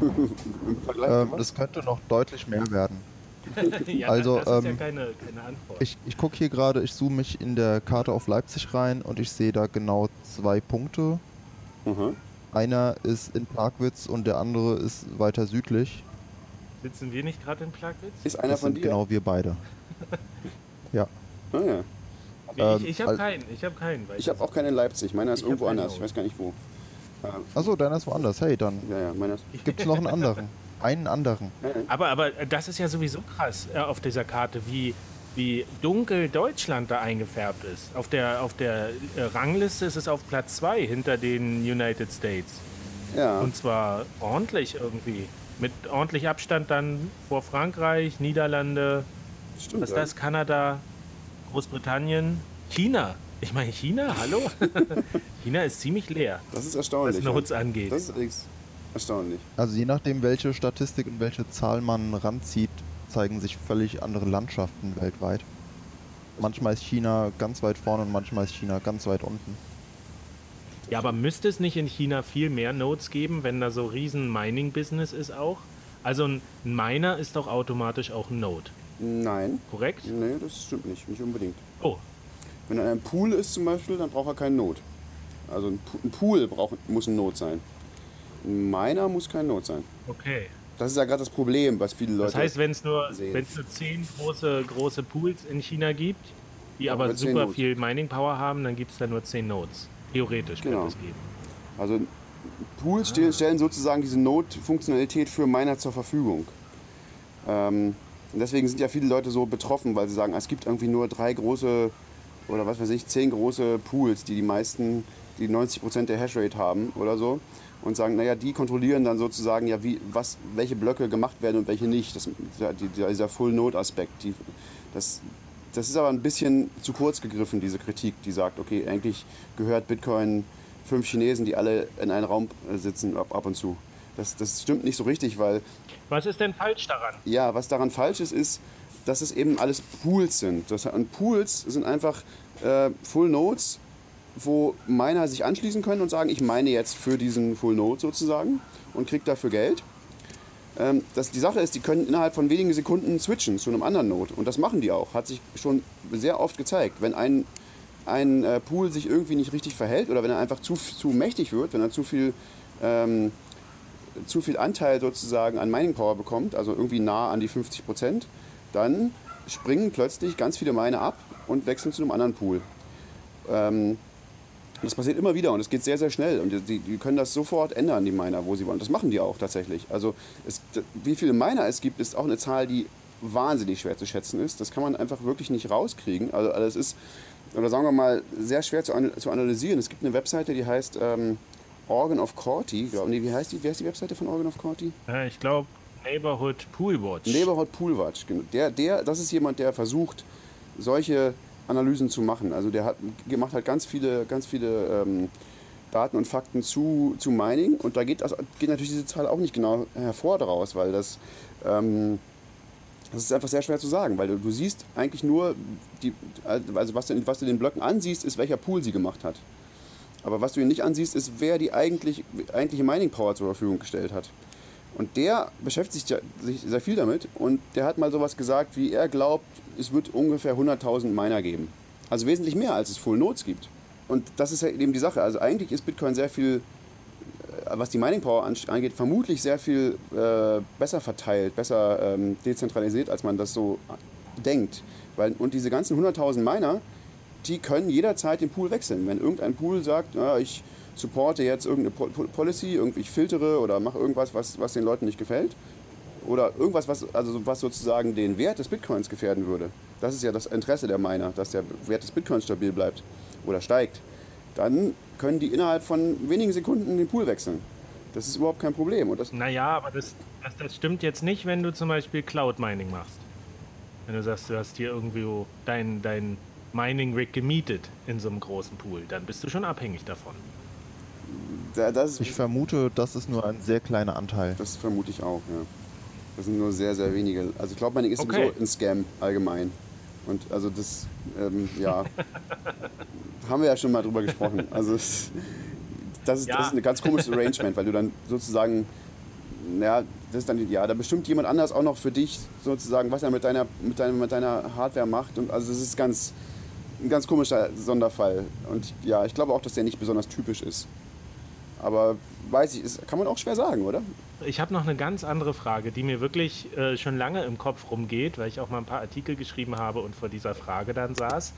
Speaker 2: Im Vergleich
Speaker 3: Ähm, das könnte noch deutlich mehr werden.
Speaker 1: ja,
Speaker 3: Also,
Speaker 1: das ist ja
Speaker 3: ähm,
Speaker 1: keine, keine Antwort.
Speaker 3: Ich, ich gucke hier gerade, ich zoome mich in der Karte auf Leipzig rein und ich sehe da genau zwei Punkte.
Speaker 2: Mhm.
Speaker 3: Einer ist in Plagwitz und der andere ist weiter südlich.
Speaker 1: Sitzen wir nicht gerade in Plagwitz?
Speaker 2: Ist einer
Speaker 3: Das
Speaker 2: von
Speaker 3: sind
Speaker 2: dir?
Speaker 3: genau wir beide. Ja.
Speaker 2: Ah, ja.
Speaker 3: Ähm,
Speaker 1: ich ich habe keinen. Ich habe keinen.
Speaker 2: Ich habe auch keinen in Leipzig. Meiner ist
Speaker 1: Ich
Speaker 2: irgendwo anders. Ich
Speaker 1: auch.
Speaker 2: weiß gar nicht wo. Ja,
Speaker 3: Achso, deiner ist woanders. Hey, dann
Speaker 2: ja, ja meiner ist.
Speaker 3: gibt's noch einen anderen. Einen anderen.
Speaker 1: Aber, aber das ist ja sowieso krass äh, auf dieser Karte, wie, wie dunkel Deutschland da eingefärbt ist. Auf der, auf der äh, Rangliste ist es auf Platz 2 hinter den United States.
Speaker 2: ja.
Speaker 1: Und zwar ordentlich irgendwie. Mit ordentlich Abstand dann vor Frankreich, Niederlande,
Speaker 2: stimmt.
Speaker 1: was ist
Speaker 2: ja.
Speaker 1: das? Kanada, Großbritannien, China. Ich meine, China, hallo? China ist ziemlich leer,
Speaker 2: Das ist
Speaker 1: was
Speaker 2: erstaunlich. ja.
Speaker 1: Notes angeht.
Speaker 2: Das ist erstaunlich.
Speaker 3: Also je nachdem, welche Statistik und welche Zahl man ranzieht, zeigen sich völlig andere Landschaften weltweit. Manchmal ist China ganz weit vorne und manchmal ist China ganz weit unten.
Speaker 1: Ja, aber müsste es nicht in China viel mehr Nodes geben, wenn da so riesen Mining-Business ist auch? Also ein Miner ist doch automatisch auch ein Node,
Speaker 2: Nein.
Speaker 1: korrekt?
Speaker 2: Nee, das stimmt nicht. Nicht unbedingt.
Speaker 1: Oh,
Speaker 2: Wenn er ein Pool ist zum Beispiel, dann braucht er keinen Node. Also ein Pool braucht, muss ein Node sein. Ein Miner muss kein Node sein.
Speaker 1: okay.
Speaker 2: Das ist ja gerade das Problem, was viele Leute.
Speaker 1: Das heißt, wenn es nur, wenn's nur zehn große, große Pools in China gibt, die
Speaker 2: Ja,
Speaker 1: aber
Speaker 2: mit 10
Speaker 1: super viel Mining Power haben, dann gibt es da nur zehn Nodes. Theoretisch
Speaker 2: Genau.
Speaker 1: könnte es geben.
Speaker 2: Also Pools ste- stellen sozusagen diese Node-Funktionalität für Miner zur Verfügung. Ähm, und deswegen sind ja viele Leute so betroffen, weil sie sagen, es gibt irgendwie nur drei große oder was weiß ich, zehn große Pools, die die meisten, die 90% der Hashrate haben oder so. Und sagen, naja, die kontrollieren dann sozusagen ja, wie, was, welche Blöcke gemacht werden und welche nicht. Das, dieser, Full-Node-Aspekt. Die, das, das ist aber ein bisschen zu kurz gegriffen, diese Kritik, die sagt, okay, eigentlich gehört Bitcoin fünf Chinesen, die alle in einem Raum äh, sitzen ab, ab und zu. Das, das stimmt nicht so richtig, weil
Speaker 1: Was ist denn falsch daran?
Speaker 2: ja, was daran falsch ist, ist, dass es eben alles Pools sind. Das, und Pools sind einfach äh, Full Nodes, wo Miner sich anschließen können und sagen, ich meine jetzt für diesen Full Node sozusagen und kriege dafür Geld. Ähm, das, die Sache ist, die können innerhalb von wenigen Sekunden switchen zu einem anderen Node. Und das machen die auch. Hat sich schon sehr oft gezeigt. Wenn ein, ein äh, Pool sich irgendwie nicht richtig verhält oder wenn er einfach zu, zu mächtig wird, wenn er zu viel, ähm, zu viel Anteil sozusagen an Mining Power bekommt, also irgendwie nah an die 50 Prozent, dann springen plötzlich ganz viele Miner ab und wechseln zu einem anderen Pool. Ähm, das passiert immer wieder und es geht sehr, sehr schnell. Und die, die können das sofort ändern, die Miner, wo sie wollen. Das machen die auch tatsächlich. Also es, wie viele Miner es gibt, ist auch eine Zahl, die wahnsinnig schwer zu schätzen ist. Das kann man einfach wirklich nicht rauskriegen. Also, also es ist, oder sagen wir mal, sehr schwer zu, an, zu analysieren. Es gibt eine Webseite, die heißt ähm, Organ of Corti. Glaub- Nee, wie heißt die? Wie heißt die Webseite von Organ of Corti?
Speaker 1: Ja, ich glaube, Neighborhood Pool Watch.
Speaker 2: Neighborhood Pool Watch. genau. Der, der, das ist jemand, der versucht, solche Analysen zu machen. Also der hat, macht halt ganz viele, ganz viele ähm, Daten und Fakten zu, zu Mining und da geht, das, geht natürlich diese Zahl auch nicht genau hervor daraus, weil das, ähm, das ist einfach sehr schwer zu sagen, weil du, du siehst eigentlich nur, die, also was du, was du den Blöcken ansiehst, ist, welcher Pool sie gemacht hat. Aber was du ihnen nicht ansiehst, ist, wer die eigentlich, eigentliche Mining Power zur Verfügung gestellt hat. Und der beschäftigt sich sehr viel damit und der hat mal sowas gesagt, wie er glaubt, es wird ungefähr 100.000 Miner geben. Also wesentlich mehr, als es Full Nodes gibt. Und das ist eben die Sache. Also eigentlich ist Bitcoin sehr viel, äh, was die Mining Power an- angeht, vermutlich sehr viel äh, besser verteilt, besser ähm, dezentralisiert, als man das so denkt. Weil, und diese ganzen 100.000 Miner, die können jederzeit den Pool wechseln. Wenn irgendein Pool sagt, ja, ich supporte jetzt irgendeine Po- Po- Policy, irgendwie ich filtere oder mache irgendwas, was, was den Leuten nicht gefällt, oder irgendwas, was, also was sozusagen den Wert des Bitcoins gefährden würde. Das ist ja das Interesse der Miner, dass der Wert des Bitcoins stabil bleibt oder steigt. Dann können die innerhalb von wenigen Sekunden den Pool wechseln. Das ist überhaupt kein Problem. Und das,
Speaker 1: Naja, aber das, das, das stimmt jetzt nicht, wenn du zum Beispiel Cloud Mining machst. Wenn du sagst, du hast hier irgendwie dein, dein Mining Rig gemietet in so einem großen Pool, dann bist du schon abhängig davon.
Speaker 2: da- das,
Speaker 3: Ich vermute, das ist nur ein sehr kleiner Anteil.
Speaker 2: das vermute ich auch, ja. Das sind nur sehr, sehr wenige. Also Cloud Mining ist
Speaker 1: Okay.
Speaker 2: sowieso ein Scam allgemein. Und also das, ähm, ja, haben wir ja schon mal drüber gesprochen. Also es, das, ist,
Speaker 1: Ja.
Speaker 2: das ist ein ganz komisches Arrangement, weil du dann sozusagen, ja, das ist dann, ja, da bestimmt jemand anders auch noch für dich sozusagen, was er mit deiner, mit deiner, mit deiner Hardware macht. Und also es ist ganz, ein ganz komischer Sonderfall. Und ja, ich glaube auch, dass der nicht besonders typisch ist. Aber weiß ich, ist, kann man auch schwer sagen, oder?
Speaker 1: Ich habe noch eine ganz andere Frage, die mir wirklich äh, schon lange im Kopf rumgeht, weil ich auch mal ein paar Artikel geschrieben habe und vor dieser Frage dann saß.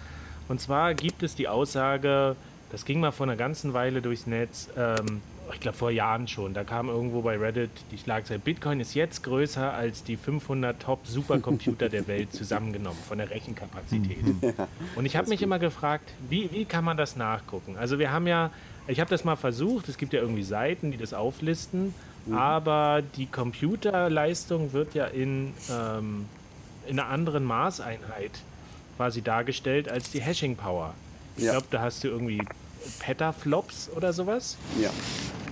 Speaker 1: Und zwar gibt es die Aussage, das ging mal vor einer ganzen Weile durchs Netz, ähm, ich glaube vor Jahren schon, da kam irgendwo bei Reddit die Schlagzeile, Bitcoin ist jetzt größer als die 500 Top-Supercomputer der Welt zusammengenommen von der Rechenkapazität. Und ich habe mich immer gefragt, wie, wie kann man das nachgucken? Also wir haben ja, ich habe das mal versucht, es gibt ja irgendwie Seiten, die das auflisten, aber die Computerleistung wird ja in, ähm, in einer anderen Maßeinheit quasi dargestellt als die Hashing Power. Ich
Speaker 2: Ja.
Speaker 1: glaube, da hast du irgendwie Petaflops oder sowas.
Speaker 2: Ja,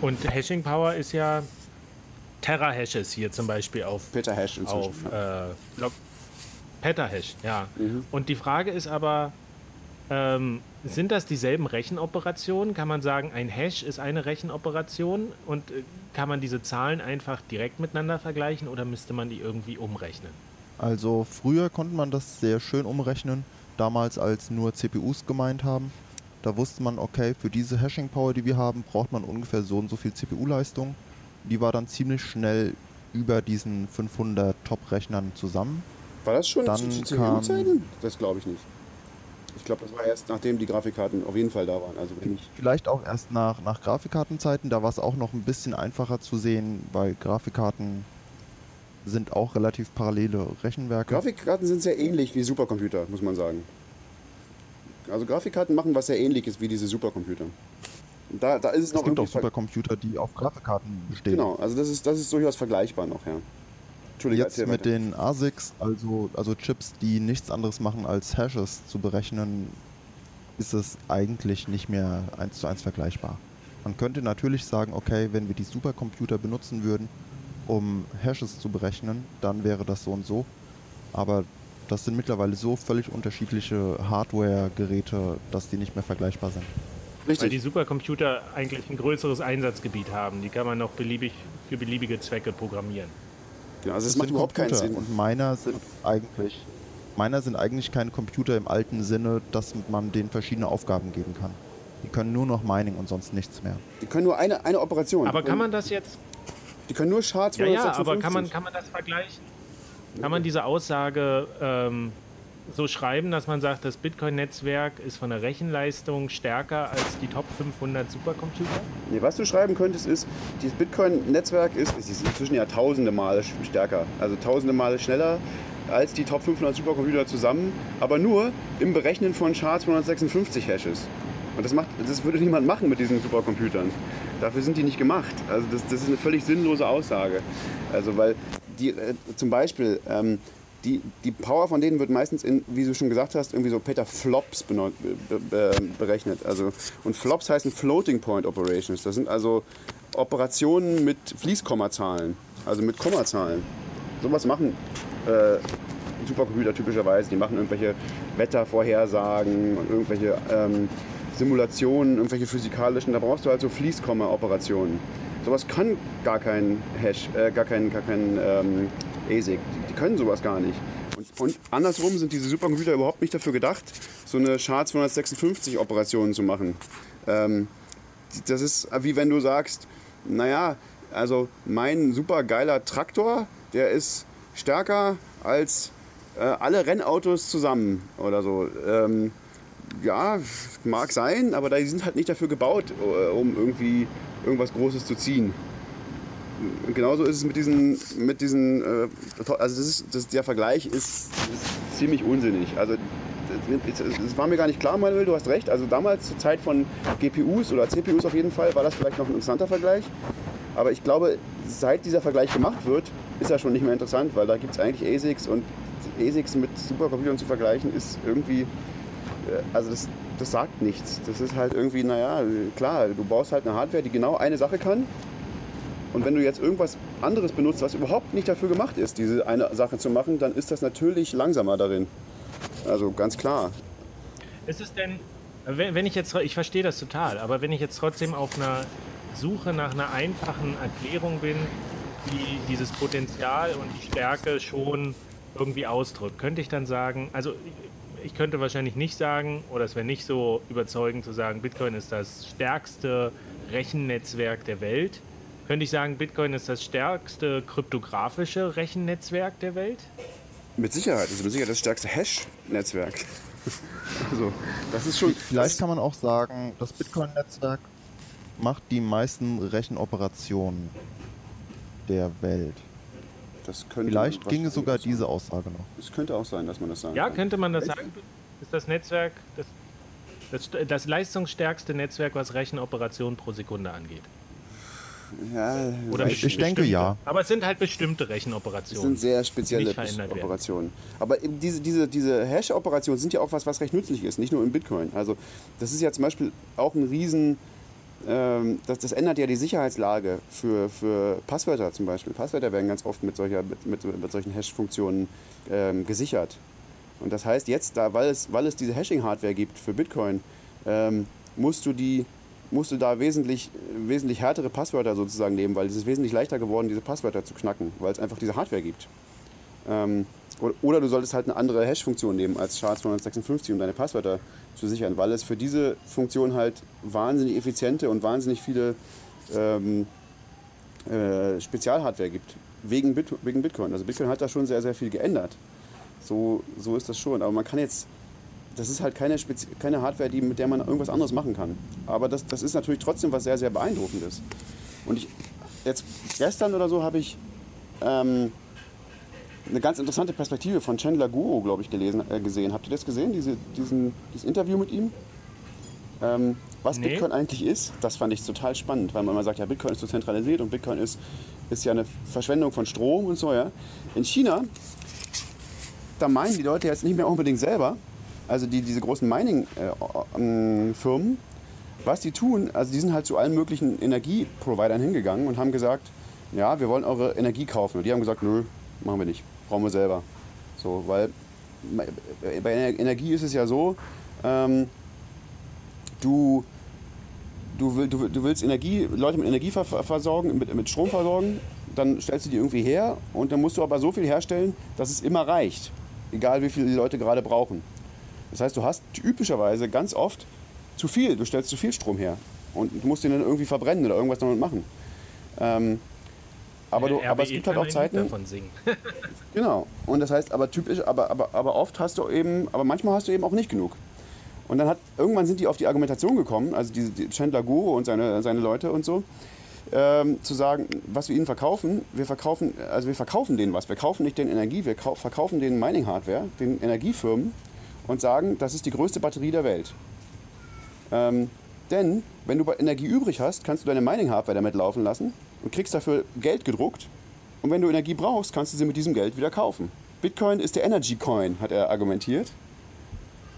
Speaker 1: Und Hashing Power ist ja Terahashes hier zum Beispiel auf
Speaker 2: Petahash inzwischen.
Speaker 1: auf
Speaker 2: ja.
Speaker 1: äh, Petahash, ja.
Speaker 2: Mhm.
Speaker 1: Und die Frage ist aber, ähm, sind das dieselben Rechenoperationen? Kann man sagen, ein Hash ist eine Rechenoperation und äh, kann man diese Zahlen einfach direkt miteinander vergleichen oder müsste man die irgendwie umrechnen?
Speaker 3: Also früher konnte man das sehr schön umrechnen, damals als nur CPUs gemeint haben. Da wusste man, okay, für diese Hashing Power, die wir haben, braucht man ungefähr so und so viel CPU-Leistung. Die war dann ziemlich schnell über diesen 500 Top-Rechnern zusammen.
Speaker 2: War das schon
Speaker 3: Dann
Speaker 2: zu zu
Speaker 3: kam-
Speaker 2: CPU-Zeiten? Das glaube ich nicht. Ich glaube, das war erst nachdem die Grafikkarten auf jeden Fall da waren. Also
Speaker 3: Vielleicht auch erst nach, nach Grafikkartenzeiten, da war es auch noch ein bisschen einfacher zu sehen, weil Grafikkarten sind auch relativ parallele Rechenwerke.
Speaker 2: Grafikkarten sind sehr ähnlich wie Supercomputer, muss man sagen. Also Grafikkarten machen was sehr ähnliches wie diese Supercomputer. Da, da ist es noch
Speaker 3: es gibt auch Supercomputer, die auf Grafikkarten bestehen.
Speaker 2: Genau, also das ist, das ist durchaus vergleichbar noch, ja.
Speaker 3: Jetzt mit den ASICs, also, also Chips, die nichts anderes machen als Hashes zu berechnen, ist es eigentlich nicht mehr eins zu eins vergleichbar. Man könnte natürlich sagen, okay, wenn wir die Supercomputer benutzen würden, um Hashes zu berechnen, dann wäre das so und so. Aber das sind mittlerweile so völlig unterschiedliche Hardware-Geräte, dass die nicht mehr vergleichbar sind.
Speaker 1: Weil die
Speaker 2: Richtig.
Speaker 1: Supercomputer eigentlich ein größeres Einsatzgebiet haben. Die kann man noch beliebig für beliebige Zwecke programmieren.
Speaker 2: Genau, also es
Speaker 3: Das
Speaker 2: macht
Speaker 3: sind
Speaker 2: überhaupt keinen
Speaker 3: Computer
Speaker 2: Sinn.
Speaker 3: Und meiner sind eigentlich, meiner sind eigentlich keine Computer im alten Sinne, dass man denen verschiedene Aufgaben geben kann. Die können nur noch Mining und sonst nichts mehr.
Speaker 2: Die können nur eine, eine Operation.
Speaker 1: Aber kann man das jetzt
Speaker 2: Die können nur SHA 256.
Speaker 1: Ja, ja, aber kann man, kann man das vergleichen? Kann man diese Aussage ähm, so schreiben, dass man sagt, das Bitcoin-Netzwerk ist von der Rechenleistung stärker als die Top 500 Supercomputer?
Speaker 2: Nee, was du schreiben könntest, ist, dieses Bitcoin-Netzwerk ist, ist inzwischen ja tausende Male stärker, also tausende Male schneller als die Top 500 Supercomputer zusammen, aber nur im Berechnen von SHA-256 Hashes. Und das, macht, das würde niemand machen mit diesen Supercomputern. Dafür sind die nicht gemacht. Also das, das ist eine völlig sinnlose Aussage. Also weil die äh, zum Beispiel ähm, die, die Power von denen wird meistens in, wie du schon gesagt hast, irgendwie so Petaflops benau- be, be, berechnet. Also, und Flops heißen Floating Point Operations. Das sind also Operationen mit Fließkommazahlen, also mit Kommazahlen. Sowas machen äh, Supercomputer typischerweise. Die machen irgendwelche Wettervorhersagen und irgendwelche ähm, Simulationen, irgendwelche physikalischen. Da brauchst du halt so Fließkomma-Operationen. Sowas kann gar kein Hash, äh, gar kein, gar kein ähm, ASIC. Die, die können sowas gar nicht. Und, und andersrum sind diese Supercomputer überhaupt nicht dafür gedacht, so eine SHA-256-Operation zu machen. Ähm, das ist wie wenn du sagst, naja, also mein super geiler Traktor, der ist stärker als äh, alle Rennautos zusammen oder so. Ähm, ja, mag sein, aber die sind halt nicht dafür gebaut, äh, um irgendwie irgendwas Großes zu ziehen. Genauso ist es mit diesen, mit diesen äh, also das ist, das, der Vergleich ist, ist ziemlich unsinnig. Also es war mir gar nicht klar, Manuel, du hast recht. Also damals zur Zeit von GPUs oder CPUs auf jeden Fall war das vielleicht noch ein interessanter Vergleich. Aber ich glaube, seit dieser Vergleich gemacht wird, ist er schon nicht mehr interessant, weil da gibt es eigentlich ASICs und ASICs mit Supercomputern zu vergleichen ist irgendwie, äh, also das, das sagt nichts. Das ist halt irgendwie, naja, klar, du baust halt eine Hardware, die genau eine Sache kann. Und wenn du jetzt irgendwas anderes benutzt, was überhaupt nicht dafür gemacht ist, diese eine Sache zu machen, dann ist das natürlich langsamer darin. Also ganz klar.
Speaker 1: Ist es denn, wenn, ich jetzt, ich verstehe das total, aber wenn ich jetzt trotzdem auf einer Suche nach einer einfachen Erklärung bin, die dieses Potenzial und die Stärke schon irgendwie ausdrückt, könnte ich dann sagen, also ich könnte wahrscheinlich nicht sagen, oder es wäre nicht so überzeugend zu sagen, Bitcoin ist das stärkste Rechennetzwerk der Welt. Könnte ich sagen, Bitcoin ist das stärkste kryptografische Rechennetzwerk der Welt?
Speaker 2: Mit Sicherheit. Das ist mit Sicherheit das stärkste Hash-Netzwerk. also, das ist schon.
Speaker 3: Vielleicht kann man auch sagen, das Bitcoin-Netzwerk macht die meisten Rechenoperationen der Welt.
Speaker 2: das könnte
Speaker 3: Vielleicht ginge sogar diese Aussage noch.
Speaker 2: Es könnte auch sein, dass man das sagen
Speaker 1: Ja,
Speaker 2: kann.
Speaker 1: könnte man das sagen? Ist das Netzwerk das, das, das leistungsstärkste Netzwerk, was Rechenoperationen pro Sekunde angeht?
Speaker 2: Ja,
Speaker 1: Oder
Speaker 3: Ich
Speaker 2: nicht.
Speaker 3: denke, ja.
Speaker 1: Aber es sind halt bestimmte
Speaker 2: Das
Speaker 1: Rechenoperationen.
Speaker 2: sind sehr spezielle
Speaker 1: nicht verändert werden.
Speaker 2: Operationen. Aber eben diese, diese, diese Hash-Operationen sind ja auch was, was recht nützlich ist, nicht nur im Bitcoin. Also das ist ja zum Beispiel auch ein Riesen, ähm, das, das ändert ja die Sicherheitslage für, für Passwörter zum Beispiel. Passwörter werden ganz oft mit, solcher, mit, mit, mit solchen Hash-Funktionen ähm, gesichert. Und das heißt jetzt, da, weil, es, weil es diese Hashing-Hardware gibt für Bitcoin, ähm, musst du die musst du da wesentlich, wesentlich härtere Passwörter sozusagen nehmen, weil es ist wesentlich leichter geworden, diese Passwörter zu knacken, weil es einfach diese Hardware gibt. Ähm, oder, du solltest halt eine andere Hash-Funktion nehmen als SHA-256, um deine Passwörter zu sichern, weil es für diese Funktion halt wahnsinnig effiziente und wahnsinnig viele ähm, äh, Spezialhardware gibt. wegen, Bit wegen Bitcoin. Also Bitcoin hat da schon sehr, sehr viel geändert. So, so ist das schon. Aber man kann jetzt, das ist halt keine, Spezi keine Hardware, die, mit der man irgendwas anderes machen kann. Aber das, das ist natürlich trotzdem was sehr, sehr beeindruckendes. Und ich, jetzt gestern oder so habe ich ähm, eine ganz interessante Perspektive von Chandler Guru, glaube ich, gelesen, äh, gesehen. Habt ihr das gesehen, diese, diesen, dieses Interview mit ihm? Ähm, was nee. Bitcoin eigentlich ist, das fand ich total spannend, weil man immer sagt, ja, Bitcoin ist so zentralisiert und Bitcoin ist, ist ja eine Verschwendung von Strom und so. Ja. In China, da meinen die Leute jetzt nicht mehr unbedingt selber, also die, diese großen Mining-Firmen, äh, was die tun, also die sind halt zu allen möglichen Energieprovidern hingegangen und haben gesagt, ja, wir wollen eure Energie kaufen. Und die haben gesagt, nö, machen wir nicht, brauchen wir selber. So, weil bei Energie ist es ja so, ähm, du, du, du, du, willst Energie, Leute mit Energie versorgen, mit, mit Strom versorgen, dann stellst du die irgendwie her und dann musst du aber so viel herstellen, dass es immer reicht. Egal wie viele die Leute gerade brauchen. Das heißt, du hast typischerweise ganz oft zu viel, du stellst zu viel Strom her. Und du musst den dann irgendwie verbrennen oder irgendwas damit machen. Ähm, aber, du, aber es gibt halt auch Zeiten. Davon singen. genau. Und das heißt, aber typisch, aber, aber, aber oft hast du eben, aber manchmal hast du eben auch nicht genug. Und dann hat irgendwann sind die auf die Argumentation gekommen, also die, die Chandler Guru und seine, seine Leute und so, ähm, zu sagen, was wir ihnen verkaufen, wir verkaufen, also wir verkaufen denen was. Wir kaufen nicht den Energie, wir verkaufen den Mining-Hardware, den Energiefirmen und sagen, das ist die größte Batterie der Welt. Ähm, denn wenn du Energie übrig hast, kannst du deine Mining-Hardware damit laufen lassen und kriegst dafür Geld gedruckt. Und wenn du Energie brauchst, kannst du sie mit diesem Geld wieder kaufen. Bitcoin ist der Energy Coin, hat er argumentiert.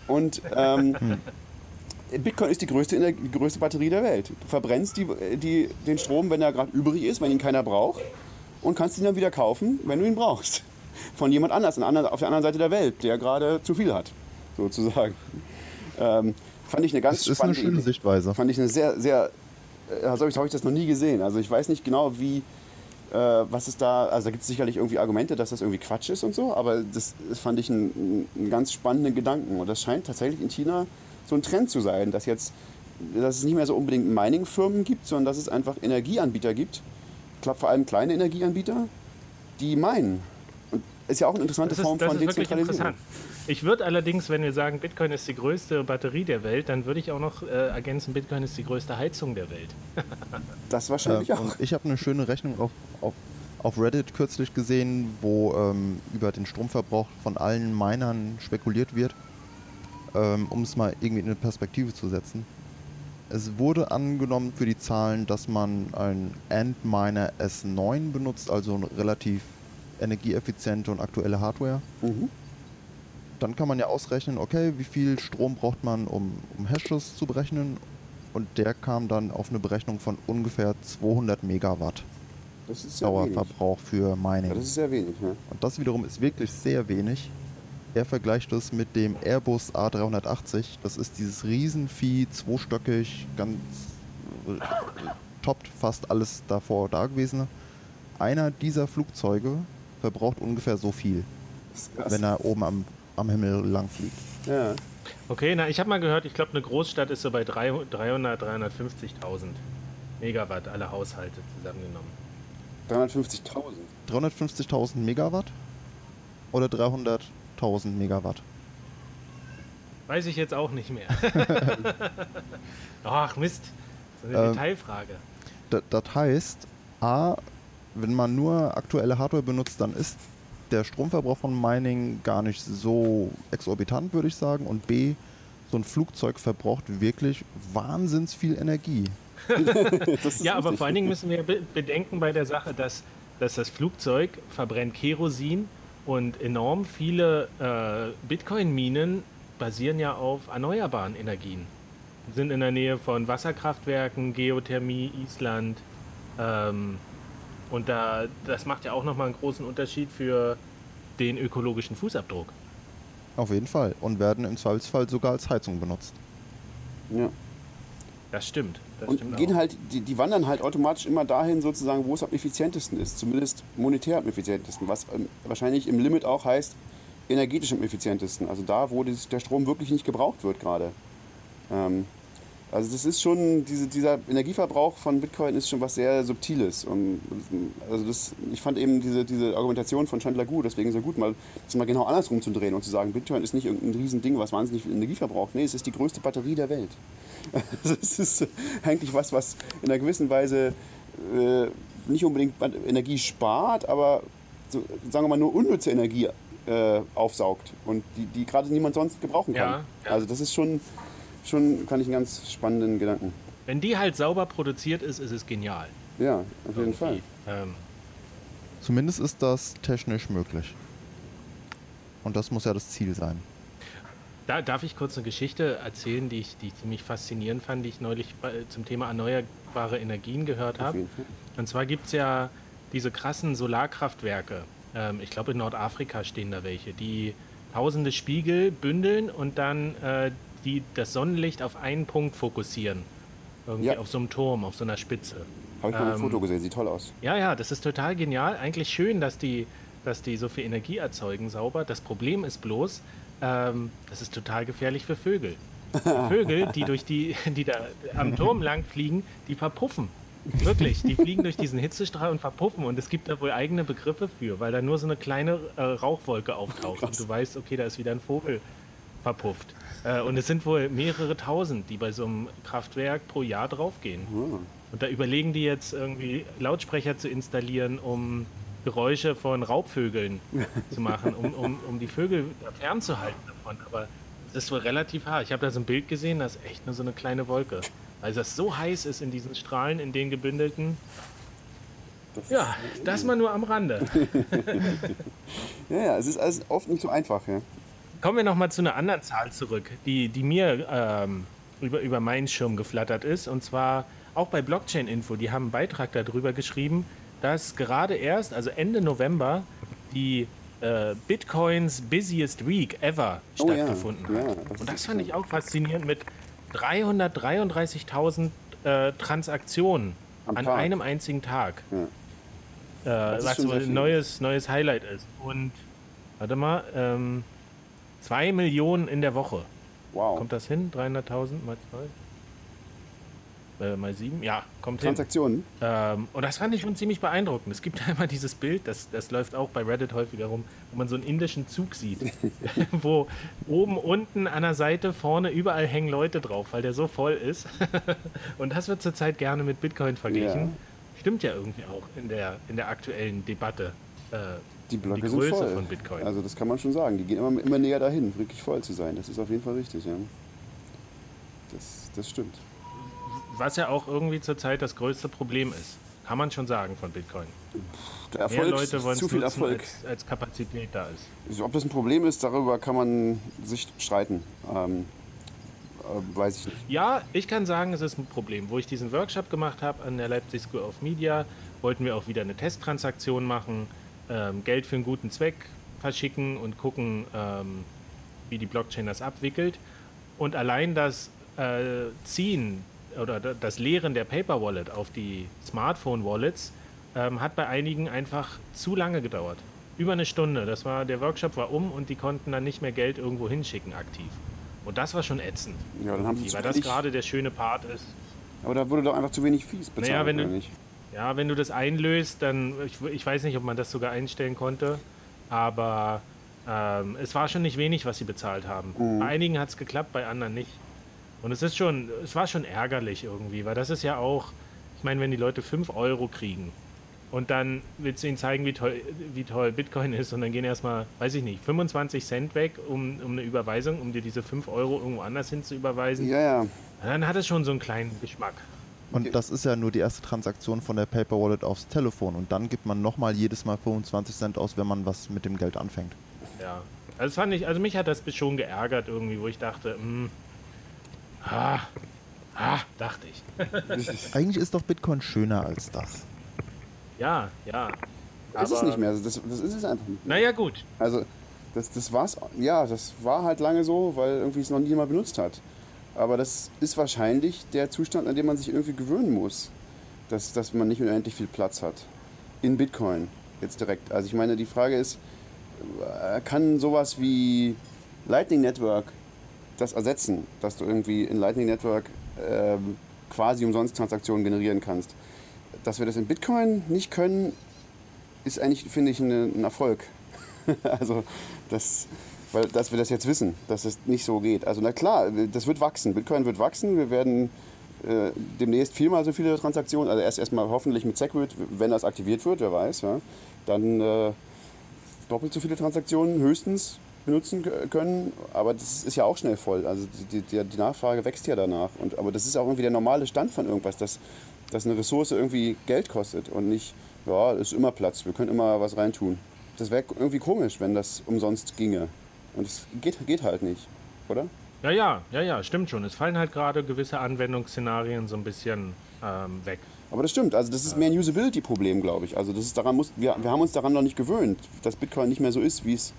Speaker 2: Und ähm, Bitcoin ist die größte, die größte Batterie der Welt. Du verbrennst die, die, den Strom, wenn er gerade übrig ist, wenn ihn keiner braucht, und kannst ihn dann wieder kaufen, wenn du ihn brauchst. Von jemand anders auf der anderen Seite der Welt, der gerade zu viel hat, sozusagen. Ähm, fand ich eine ganz
Speaker 3: das ist spannende eine schöne Sichtweise.
Speaker 2: Fand ich eine sehr, sehr, also habe ich das noch nie gesehen. Also ich weiß nicht genau, wie, äh, was ist da, also da gibt es sicherlich irgendwie Argumente, dass das irgendwie Quatsch ist und so, aber das, das fand ich einen, einen, ganz spannenden Gedanken. Und das scheint tatsächlich in China so ein Trend zu sein, dass jetzt, dass es nicht mehr so unbedingt Mining-Firmen gibt, sondern dass es einfach Energieanbieter gibt. Ich glaube vor allem kleine Energieanbieter, die meinen. Und ist ja auch eine interessante ist, Form von Dezentralisierung.
Speaker 1: Ich würde allerdings, wenn wir sagen, Bitcoin ist die größte Batterie der Welt, dann würde ich auch noch äh, ergänzen, Bitcoin ist die größte Heizung der Welt.
Speaker 2: das wahrscheinlich äh, auch.
Speaker 3: ich habe eine schöne Rechnung auf, auf, auf Reddit kürzlich gesehen, wo ähm, über den Stromverbrauch von allen Minern spekuliert wird, ähm, um es mal irgendwie in eine Perspektive zu setzen. Es wurde angenommen für die Zahlen, dass man ein Antminer S9 benutzt, also eine relativ energieeffiziente und aktuelle Hardware. Mhm dann kann man ja ausrechnen, okay, wie viel Strom braucht man, um, um Hashes zu berechnen. Und der kam dann auf eine Berechnung von ungefähr 200 Megawatt Dauerverbrauch wenig. für Mining. Ja,
Speaker 2: das ist sehr wenig. Ne?
Speaker 3: Und das wiederum ist wirklich sehr wenig. Er vergleicht das mit dem Airbus A380. Das ist dieses Riesenvieh, zweistöckig, ganz äh, toppt fast alles davor dagewesene. Einer dieser Flugzeuge verbraucht ungefähr so viel, wenn er oben am am Himmel lang fliegt.
Speaker 2: Ja.
Speaker 1: Okay, na, ich habe mal gehört, ich glaube, eine Großstadt ist so bei 300, 350.000 Megawatt, alle Haushalte zusammengenommen.
Speaker 2: 350.000?
Speaker 3: 350.000 Megawatt oder 300.000 Megawatt?
Speaker 1: Weiß ich jetzt auch nicht mehr. Ach Mist, so eine ähm, Detailfrage.
Speaker 3: Das heißt, A, wenn man nur aktuelle Hardware benutzt, dann ist der Stromverbrauch von Mining gar nicht so exorbitant, würde ich sagen. Und B, so ein Flugzeug verbraucht wirklich wahnsinns viel Energie.
Speaker 1: ja, aber vor allen Dingen müssen wir bedenken bei der Sache, dass, dass das Flugzeug verbrennt Kerosin und enorm viele äh, Bitcoin-Minen basieren ja auf erneuerbaren Energien. Sind in der Nähe von Wasserkraftwerken, Geothermie, Island. Ähm, und da, das macht ja auch nochmal einen großen Unterschied für den ökologischen Fußabdruck.
Speaker 3: Auf jeden Fall. Und werden im Zweifelsfall sogar als Heizung benutzt.
Speaker 2: Ja.
Speaker 1: Das stimmt. Das
Speaker 2: und
Speaker 1: stimmt
Speaker 2: gehen auch. halt, die, die, wandern halt automatisch immer dahin, sozusagen, wo es am effizientesten ist. Zumindest monetär am effizientesten. Was ähm, wahrscheinlich im Limit auch heißt, energetisch am effizientesten. Also da, wo das, der Strom wirklich nicht gebraucht wird gerade. Ähm, Also das ist schon, diese, dieser Energieverbrauch von Bitcoin ist schon was sehr Subtiles. Und also das, ich fand eben diese, diese Argumentation von Chandler Gu deswegen so gut, mal das mal genau andersrum zu drehen und zu sagen, Bitcoin ist nicht irgendein Riesending, was wahnsinnig viel Energie verbraucht. Nee, es ist die größte Batterie der Welt. Also es ist eigentlich was, was in einer gewissen Weise äh, nicht unbedingt Energie spart, aber so, sagen wir mal nur unnütze Energie äh, aufsaugt und die, die gerade niemand sonst gebrauchen kann. Ja, ja. Also das ist schon, schon, kann ich einen ganz spannenden Gedanken.
Speaker 1: Wenn die halt sauber produziert ist, ist es genial.
Speaker 2: Ja, auf jeden Irgendwie. Fall. Ähm.
Speaker 3: Zumindest ist das technisch möglich. Und das muss ja das Ziel sein.
Speaker 1: Da darf ich kurz eine Geschichte erzählen, die ich, die ich ziemlich faszinierend fand, die ich neulich bei, zum Thema erneuerbare Energien gehört habe. Und zwar gibt es ja diese krassen Solarkraftwerke. Ähm, ich glaube, in Nordafrika stehen da welche, die tausende Spiegel bündeln und dann äh, die, das Sonnenlicht auf einen Punkt fokussieren. Irgendwie ja. auf so einem Turm, auf so einer Spitze.
Speaker 2: Habe ich mal ähm, ein Foto gesehen, sieht toll aus.
Speaker 1: Ja, ja, das ist total genial. Eigentlich schön, dass die, dass die so viel Energie erzeugen, sauber. Das Problem ist bloß, ähm, das ist total gefährlich für Vögel. Vögel, die durch die, die da am Turm lang fliegen, die verpuffen. Wirklich, die fliegen durch diesen Hitzestrahl und verpuffen und es gibt da wohl eigene Begriffe für, weil da nur so eine kleine äh, Rauchwolke auftaucht Krass. und du weißt, okay, da ist wieder ein Vogel verpufft. Äh, und es sind wohl mehrere tausend, die bei so einem Kraftwerk pro Jahr draufgehen. Mhm. Und da überlegen die jetzt irgendwie Lautsprecher zu installieren, um Geräusche von Raubvögeln zu machen, um, um, um die Vögel fernzuhalten davon. Aber das ist wohl relativ hart. Ich habe da so ein Bild gesehen, das ist echt nur so eine kleine Wolke. Weil das so heiß ist in diesen Strahlen, in den gebündelten. Das ja, das mal nur am Rande.
Speaker 2: ja, ja, es ist alles oft nicht so einfach. Ja.
Speaker 1: Kommen wir nochmal zu einer anderen Zahl zurück, die, die mir ähm, über, über meinen Schirm geflattert ist. Und zwar auch bei Blockchain Info. Die haben einen Beitrag darüber geschrieben, dass gerade erst, also Ende November, die äh, Bitcoins Busiest Week ever oh, stattgefunden ja. hat. Ja, das Und das fand ich auch faszinierend mit 333.000 äh, Transaktionen Am an Tag. einem einzigen Tag. Ja. Äh, was so ein neues, neues Highlight ist. Und warte mal, ähm, 2 Millionen in der Woche. Wow. Kommt das hin? 300.000 mal 2? äh, mal sieben, ja, kommt
Speaker 2: Transaktionen.
Speaker 1: hin. Ähm, und das fand ich schon ziemlich beeindruckend. Es gibt einmal dieses Bild, das, das läuft auch bei Reddit häufiger rum, wo man so einen indischen Zug sieht, wo oben, unten, an der Seite, vorne, überall hängen Leute drauf, weil der so voll ist. und das wird zurzeit gerne mit Bitcoin verglichen. Ja. Stimmt ja irgendwie auch in der, in der aktuellen Debatte.
Speaker 2: Äh, die Blöcke die sind voll. von Bitcoin. Also das kann man schon sagen. Die gehen immer, immer näher dahin, wirklich voll zu sein. Das ist auf jeden Fall richtig, ja. Das, das stimmt
Speaker 1: was ja auch irgendwie zurzeit das größte Problem ist. Kann man schon sagen von Bitcoin.
Speaker 2: Der Erfolg, Mehr Leute wollen zu viel Erfolg.
Speaker 1: Als, als, Kapazität da ist.
Speaker 2: Also, ob das ein Problem ist, darüber kann man sich streiten. Ähm, äh, weiß ich nicht.
Speaker 1: Ja, ich kann sagen, es ist ein Problem. Wo ich diesen Workshop gemacht habe an der Leipzig School of Media, wollten wir auch wieder eine Testtransaktion machen, ähm, Geld für einen guten Zweck verschicken und gucken, ähm, wie die Blockchain das abwickelt. Und allein das äh, Ziehen oder das Leeren der Paper Wallet auf die Smartphone Wallets ähm, hat bei einigen einfach zu lange gedauert. Über eine Stunde. Das war, der Workshop war um und die konnten dann nicht mehr Geld irgendwo hinschicken aktiv. Und das war schon ätzend.
Speaker 2: Ja, dann haben sie
Speaker 1: weil das gerade der schöne Part ist.
Speaker 2: Aber da wurde doch einfach zu wenig Fees bezahlt.
Speaker 1: Naja, wenn du, nicht? Ja, wenn du das einlöst, dann, ich, ich, weiß nicht, ob man das sogar einstellen konnte, aber ähm, es war schon nicht wenig, was sie bezahlt haben. Mhm. Bei einigen hat es geklappt, bei anderen nicht. Und es ist schon, es war schon ärgerlich irgendwie, weil das ist ja auch, ich meine, wenn die Leute 5 Euro kriegen und dann willst du ihnen zeigen, wie toll, wie toll Bitcoin ist und dann gehen erstmal, weiß ich nicht, 25 Cent weg, um, um eine Überweisung, um dir diese 5 Euro irgendwo anders hin zu überweisen.
Speaker 2: Ja, ja.
Speaker 1: Dann hat es schon so einen kleinen Geschmack.
Speaker 3: Und das ist ja nur die erste Transaktion von der Paper Wallet aufs Telefon und dann gibt man nochmal jedes Mal 25 Cent aus, wenn man was mit dem Geld anfängt.
Speaker 1: Ja, also fand ich, also mich hat das schon geärgert irgendwie, wo ich dachte, mh, hm, Ah, ah dachte
Speaker 3: ich. Eigentlich ist doch Bitcoin schöner als das.
Speaker 1: Ja, ja.
Speaker 2: Das ist es nicht mehr. Das, das ist es einfach nicht.
Speaker 1: Mehr. Naja, gut.
Speaker 2: Also, das, das war's. Ja, das war halt lange so, weil irgendwie es noch niemand benutzt hat. Aber das ist wahrscheinlich der Zustand, an dem man sich irgendwie gewöhnen muss. Dass, dass man nicht unendlich viel Platz hat. In Bitcoin. Jetzt direkt. Also, ich meine, die Frage ist, äh, kann sowas wie Lightning Network das ersetzen, dass du irgendwie in Lightning Network ähm, quasi umsonst Transaktionen generieren kannst. Dass wir das in Bitcoin nicht können, ist eigentlich, finde ich, ein Erfolg. also, das, weil, dass wir das jetzt wissen, dass es nicht so geht. Also, na klar, das wird wachsen. Bitcoin wird wachsen. Wir werden äh, demnächst viermal so viele Transaktionen, also erst erstmal hoffentlich mit Segwit, wenn das aktiviert wird, wer weiß, ja, dann äh, doppelt so viele Transaktionen höchstens benutzen können, aber das ist ja auch schnell voll. Also die, die, die Nachfrage wächst ja danach. Und, aber das ist auch irgendwie der normale Stand von irgendwas, dass, dass eine Ressource irgendwie Geld kostet und nicht, ja, ist immer Platz, wir können immer was reintun. Das wäre irgendwie komisch, wenn das umsonst ginge. Und es geht, geht halt nicht, oder?
Speaker 1: Ja, ja, ja, ja, stimmt schon. Es fallen halt gerade gewisse Anwendungsszenarien so ein bisschen ähm, weg.
Speaker 2: Aber das stimmt, also das ist mehr ein Usability-Problem, glaube ich. Also das ist daran muss, wir, wir haben uns daran noch nicht gewöhnt, dass Bitcoin nicht mehr so ist, wie es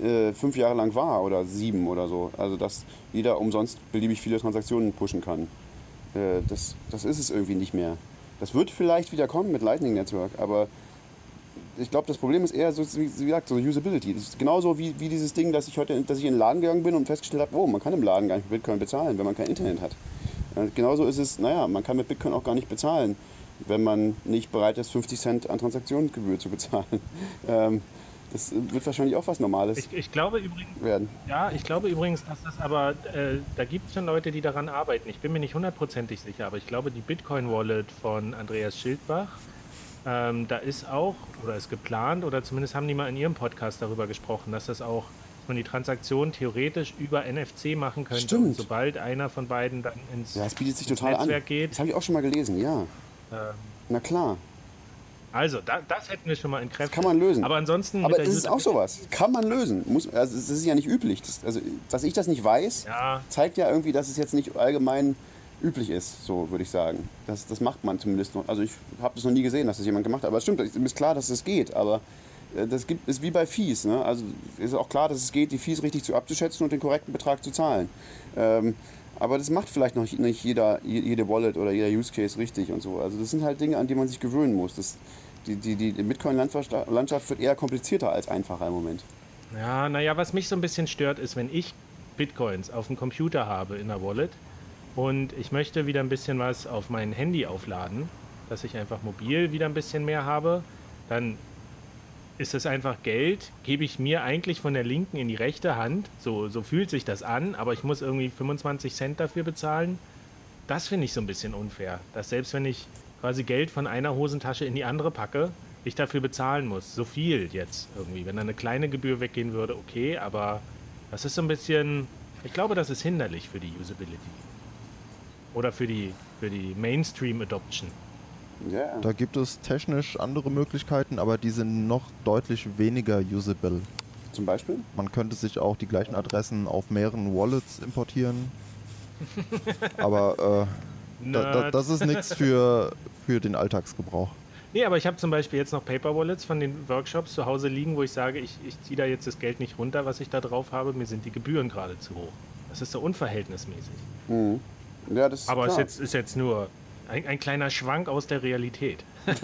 Speaker 2: äh, fünf Jahre lang war oder sieben oder so. Also dass jeder umsonst beliebig viele Transaktionen pushen kann. Äh, das, das ist es irgendwie nicht mehr. Das wird vielleicht wieder kommen mit Lightning Network, aber ich glaube, das Problem ist eher, so, wie gesagt, so Usability. Das ist genauso wie, wie dieses Ding, dass ich heute dass ich in den Laden gegangen bin und festgestellt habe, oh, man kann im Laden gar nicht mit Bitcoin bezahlen, wenn man kein Internet hat. Äh, genauso ist es, naja, man kann mit Bitcoin auch gar nicht bezahlen, wenn man nicht bereit ist, 50 Cent an Transaktionsgebühr zu bezahlen. Ähm, das wird wahrscheinlich auch was Normales
Speaker 1: Ich, ich glaube übrigens,
Speaker 2: werden.
Speaker 1: ja, ich glaube übrigens, dass das aber, äh, da gibt es schon Leute, die daran arbeiten. Ich bin mir nicht hundertprozentig sicher, aber ich glaube, die Bitcoin-Wallet von Andreas Schildbach, ähm, da ist auch, oder ist geplant, oder zumindest haben die mal in ihrem Podcast darüber gesprochen, dass das auch, dass man die Transaktion theoretisch über NFC machen könnte.
Speaker 2: Stimmt.
Speaker 1: Sobald einer von beiden dann ins,
Speaker 2: Ja, es bietet sich total an.
Speaker 1: Netzwerk geht.
Speaker 2: Das habe ich auch schon mal gelesen, ja.
Speaker 1: Ähm,
Speaker 2: Na klar,
Speaker 1: also, da, das hätten wir schon mal in Kräfte.
Speaker 2: kann man lösen.
Speaker 1: Aber ansonsten.
Speaker 2: Aber es ist auch sowas. Kann man lösen. Muss, also es ist ja nicht üblich. Das, also, dass ich das nicht weiß,
Speaker 1: Ja,
Speaker 2: zeigt ja irgendwie, dass es jetzt nicht allgemein üblich ist, so würde ich sagen. Das, das macht man zumindest noch. Also ich habe das noch nie gesehen, dass das jemand gemacht hat. Aber es stimmt, mir ist klar, dass es geht. Aber äh, das gibt, ist wie bei Fees. Ne? Also ist auch klar, dass es geht, die Fees richtig zu abzuschätzen und den korrekten Betrag zu zahlen. Ähm, aber das macht vielleicht noch nicht jeder, jede Wallet oder jeder Use Case richtig und so. Also das sind halt Dinge, an die man sich gewöhnen muss. Das, die, die, die Bitcoin-Landschaft wird eher komplizierter als einfacher im Moment.
Speaker 1: Ja, naja, was mich so ein bisschen stört, ist, wenn ich Bitcoins auf dem Computer habe in der Wallet und ich möchte wieder ein bisschen was auf mein Handy aufladen, dass ich einfach mobil wieder ein bisschen mehr habe, dann ist es einfach Geld, gebe ich mir eigentlich von der linken in die rechte Hand. So, so fühlt sich das an, aber ich muss irgendwie 25 Cent dafür bezahlen. Das finde ich so ein bisschen unfair. Dass selbst wenn ich quasi Geld von einer Hosentasche in die andere packe, ich dafür bezahlen muss. So viel jetzt irgendwie. Wenn da eine kleine Gebühr weggehen würde, okay, aber das ist so ein bisschen. Ich glaube, das ist hinderlich für die Usability. Oder für die, für die Mainstream-Adoption.
Speaker 2: Ja.
Speaker 3: Da gibt es technisch andere Möglichkeiten, aber die sind noch deutlich weniger usable.
Speaker 2: Zum Beispiel?
Speaker 3: Man könnte sich auch die gleichen Adressen auf mehreren Wallets importieren. Aber äh, da, da, das ist nichts für, für den Alltagsgebrauch.
Speaker 1: Nee, aber ich habe zum Beispiel jetzt noch Paper Wallets von den Workshops zu Hause liegen, wo ich sage, ich, ich ziehe da jetzt das Geld nicht runter, was ich da drauf habe. Mir sind die Gebühren gerade zu hoch. Das ist so unverhältnismäßig.
Speaker 2: Mhm. Ja, das ist
Speaker 1: Aber es ist jetzt, ist jetzt nur ein, ein kleiner Schwank aus der Realität.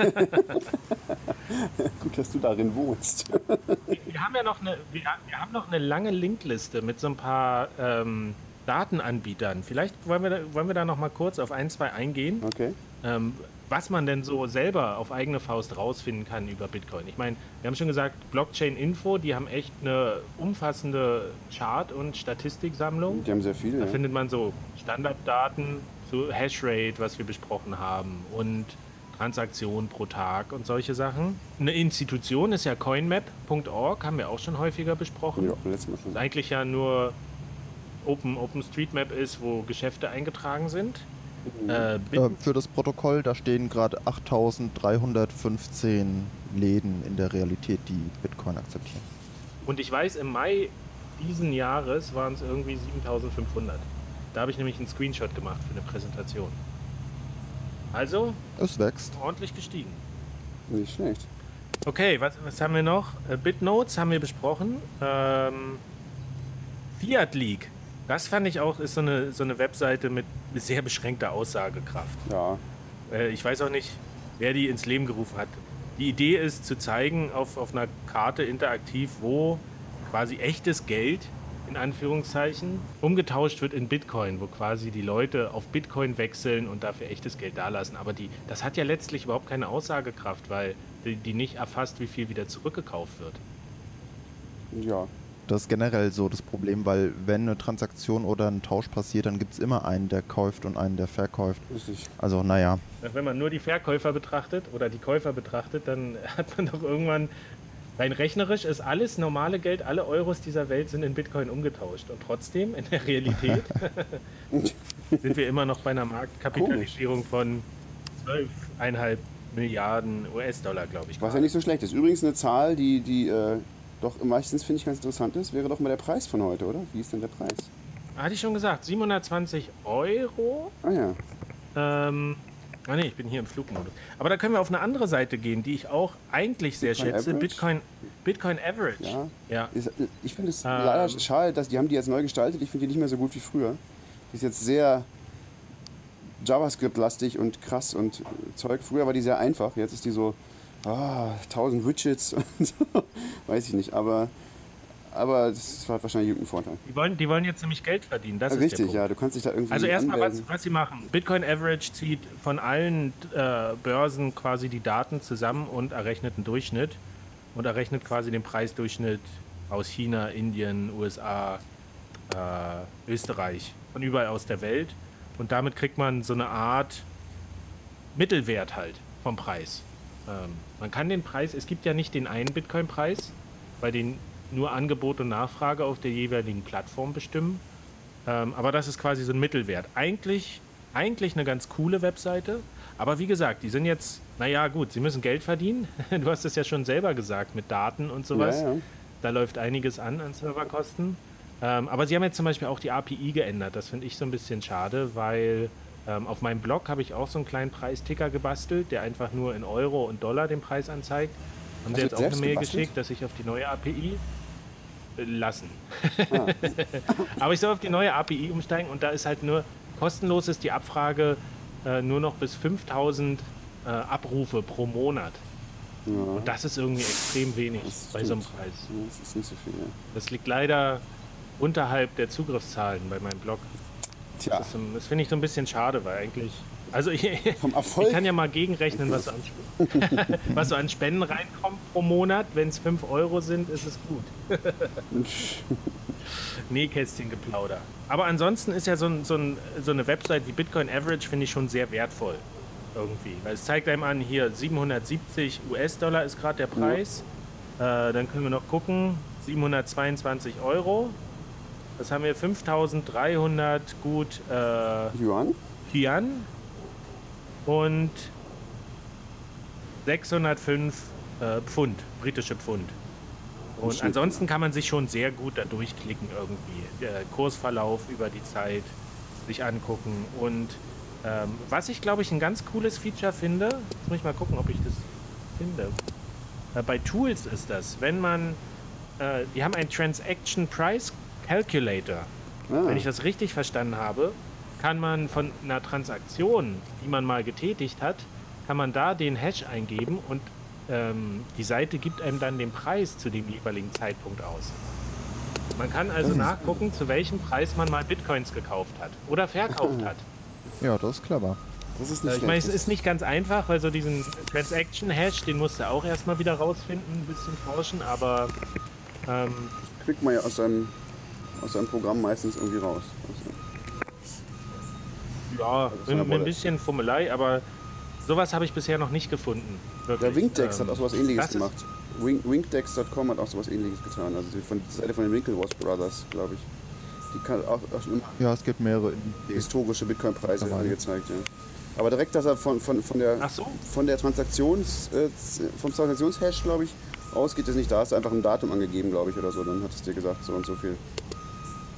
Speaker 2: gut, dass du darin wohnst.
Speaker 1: Wir haben ja noch eine, wir, wir haben noch eine lange Linkliste mit so ein paar ähm, Datenanbietern. Vielleicht wollen wir, da, wollen wir da noch mal kurz auf ein, zwei eingehen,
Speaker 2: Okay.
Speaker 1: ähm, was man denn so selber auf eigene Faust rausfinden kann über Bitcoin. Ich meine, wir haben schon gesagt, Blockchain Info, die haben echt eine umfassende Chart- und Statistiksammlung.
Speaker 2: Die haben sehr viele.
Speaker 1: Da
Speaker 2: Ja.
Speaker 1: findet man so Standarddaten, so Hashrate, was wir besprochen haben, und Transaktionen pro Tag und solche Sachen. Eine Institution ist ja coinmap.org, haben wir auch schon häufiger besprochen.
Speaker 2: Ja, letztes Mal schon.
Speaker 1: Das eigentlich ja nur Open, OpenStreetMap ist, wo Geschäfte eingetragen sind. Äh,
Speaker 3: Äh, für das Protokoll, da stehen gerade 8315 Läden in der Realität, die Bitcoin akzeptieren.
Speaker 1: und ich weiß, im Mai diesen Jahres waren es irgendwie 7500. Da habe ich nämlich einen Screenshot gemacht für eine Präsentation. Also
Speaker 3: Es wächst.
Speaker 1: ordentlich gestiegen.
Speaker 2: Nicht schlecht.
Speaker 1: Okay, was, was haben wir noch? Äh, Bitnotes haben wir besprochen. Ähm, Fiat League. Das fand ich auch, ist so eine, so eine Webseite mit sehr beschränkter Aussagekraft.
Speaker 2: Ja.
Speaker 1: Äh, ich weiß auch nicht, wer die ins Leben gerufen hat. Die Idee ist zu zeigen auf, auf einer Karte interaktiv, wo quasi echtes Geld in Anführungszeichen, umgetauscht wird in Bitcoin, wo quasi die Leute auf Bitcoin wechseln und dafür echtes Geld dalassen. Aber die, das hat ja letztlich überhaupt keine Aussagekraft, weil die, die nicht erfasst, wie viel wieder zurückgekauft wird.
Speaker 2: Ja.
Speaker 3: Das ist generell so das Problem, weil wenn eine Transaktion oder ein Tausch passiert, dann gibt es immer einen, der kauft und einen, der verkauft.
Speaker 2: Richtig.
Speaker 3: Also naja,
Speaker 1: Wenn man nur die Verkäufer betrachtet oder die Käufer betrachtet, dann hat man doch irgendwann, rein rechnerisch ist alles normale Geld, alle Euros dieser Welt sind in Bitcoin umgetauscht. Und trotzdem, in der Realität, sind wir immer noch bei einer Marktkapitalisierung von 12,5 Milliarden US-Dollar, glaube ich.
Speaker 2: Was ja nicht so schlecht ist. Übrigens eine Zahl, die, die äh, doch meistens finde ich ganz interessant ist, wäre doch mal der Preis von heute, oder? Wie ist denn der Preis?
Speaker 1: Hatte ich schon gesagt, 720 Euro.
Speaker 2: Ah ja.
Speaker 1: Ähm, ah nee, ich bin hier im Flugmodus. Aber da können wir auf eine andere Seite gehen, die ich auch eigentlich sehr
Speaker 2: Bitcoin
Speaker 1: schätze.
Speaker 2: Average?
Speaker 1: Bitcoin, Bitcoin Average.
Speaker 2: Ja.
Speaker 1: ja.
Speaker 2: Ist, ich finde es
Speaker 1: Ähm.
Speaker 2: leider schade, dass die haben die jetzt neu gestaltet. Ich finde die nicht mehr so gut wie früher. Die ist jetzt sehr JavaScript-lastig und krass und Zeug. Früher war die sehr einfach. Jetzt ist die so ah, 1000 Widgets und so. Weiß ich nicht. Aber, aber das hat wahrscheinlich irgendeinen Vorteil.
Speaker 1: Die wollen, die wollen jetzt nämlich Geld verdienen. Das ist der
Speaker 2: Richtig, ja. Du kannst dich da irgendwie
Speaker 1: Also erstmal, was, was sie machen. Bitcoin Average zieht von allen äh, Börsen quasi die Daten zusammen und errechnet einen Durchschnitt und errechnet quasi den Preisdurchschnitt aus China, Indien, USA, äh, Österreich, von überall aus der Welt. Und damit kriegt man so eine Art Mittelwert halt vom Preis. Ähm, man kann den Preis, es gibt ja nicht den einen Bitcoin-Preis, bei den nur Angebot und Nachfrage auf der jeweiligen Plattform bestimmen. Ähm, aber das ist quasi so ein Mittelwert. Eigentlich, eigentlich eine ganz coole Webseite. Aber wie gesagt, die sind jetzt, naja, gut, sie müssen Geld verdienen. Du hast es ja schon selber gesagt mit Daten und sowas.
Speaker 2: Ja, ja.
Speaker 1: Da läuft einiges an an Serverkosten. Ähm, aber sie haben jetzt zum Beispiel auch die API geändert. Das finde ich so ein bisschen schade, weil ähm, auf meinem Blog habe ich auch so einen kleinen Preisticker gebastelt, der einfach nur in Euro und Dollar den Preis anzeigt. Haben sie jetzt auch eine Mail
Speaker 2: gebastelt?
Speaker 1: geschickt, dass ich auf die neue API äh, lassen.
Speaker 2: Ah.
Speaker 1: Aber ich soll auf die neue API umsteigen und da ist halt nur kostenlos ist die Abfrage äh, nur noch bis 5000 äh, Abrufe pro Monat.
Speaker 2: Ja,
Speaker 1: Und das ist irgendwie extrem wenig bei so einem. Preis.
Speaker 2: ja, das ist nicht so viel. Ja.
Speaker 1: Das liegt leider unterhalb der Zugriffszahlen bei meinem Blog.
Speaker 2: Tja,
Speaker 1: Das, das finde ich so ein bisschen schade, weil eigentlich. Also ich, ich kann ja mal gegenrechnen, was so an, was so an Spenden reinkommt pro Monat. Wenn es 5 Euro sind, ist es gut. Nähkästchen geplauder. Aber ansonsten ist ja so, ein, so, ein, so eine Website wie Bitcoin Average, finde ich schon sehr wertvoll. Irgendwie. Weil es zeigt einem an, hier 770 US-Dollar ist gerade der Preis. Äh, dann können wir noch gucken, 722 Euro. Das haben wir 5300 gut äh,
Speaker 2: Yuan?
Speaker 1: Yuan und 605 äh, Pfund, britische Pfund. Und
Speaker 2: Schnitt,
Speaker 1: ansonsten kann man sich schon sehr gut da durchklicken irgendwie. Der Kursverlauf über die Zeit sich angucken. Und ähm, was ich glaube ich ein ganz cooles Feature finde, jetzt muss ich mal gucken, ob ich das finde. Äh, bei Tools ist das, wenn man, äh, die haben einen Transaction Price Calculator.
Speaker 2: Ah,
Speaker 1: Wenn ich das richtig verstanden habe, kann man von einer Transaktion, die man mal getätigt hat, kann man da den Hash eingeben und ähm, die Seite gibt einem dann den Preis zu dem jeweiligen Zeitpunkt aus. Man kann also nachgucken, zu welchem Preis man mal Bitcoins gekauft hat oder verkauft hat.
Speaker 3: ja, das ist clever.
Speaker 2: das ist
Speaker 1: Äh,
Speaker 2: nicht
Speaker 1: ich meine, es ist nicht ganz einfach, weil so diesen Transaction-Hash, den musst du auch erstmal wieder rausfinden, ein bisschen forschen, aber ähm,
Speaker 2: kriegt man ja aus seinem, aus seinem Programm meistens irgendwie raus. Also,
Speaker 1: ja,
Speaker 2: ist
Speaker 1: mit, mit ein bisschen Fummelei, aber sowas habe ich bisher noch nicht gefunden.
Speaker 2: der
Speaker 1: Wirklich.
Speaker 2: Winkdex
Speaker 1: Ähm,
Speaker 2: hat auch sowas ähnliches
Speaker 1: ist-
Speaker 2: gemacht. Wink, Winkdex.com hat auch sowas ähnliches getan. Also die, von, die Seite von den Winklevoss Brothers, glaube ich. Die kann auch, auch schon immer
Speaker 3: Ja, es gibt mehrere.
Speaker 2: Historische Bitcoin-Preise angezeigt. Ja. Aber direkt, dass er von, von, von der
Speaker 1: so,
Speaker 2: von der Transaktions, äh, vom Transaktionshash, glaube ich, ausgeht es nicht. Da hast du einfach ein Datum angegeben, glaube ich, oder so. Dann hat es dir gesagt, so und so viel.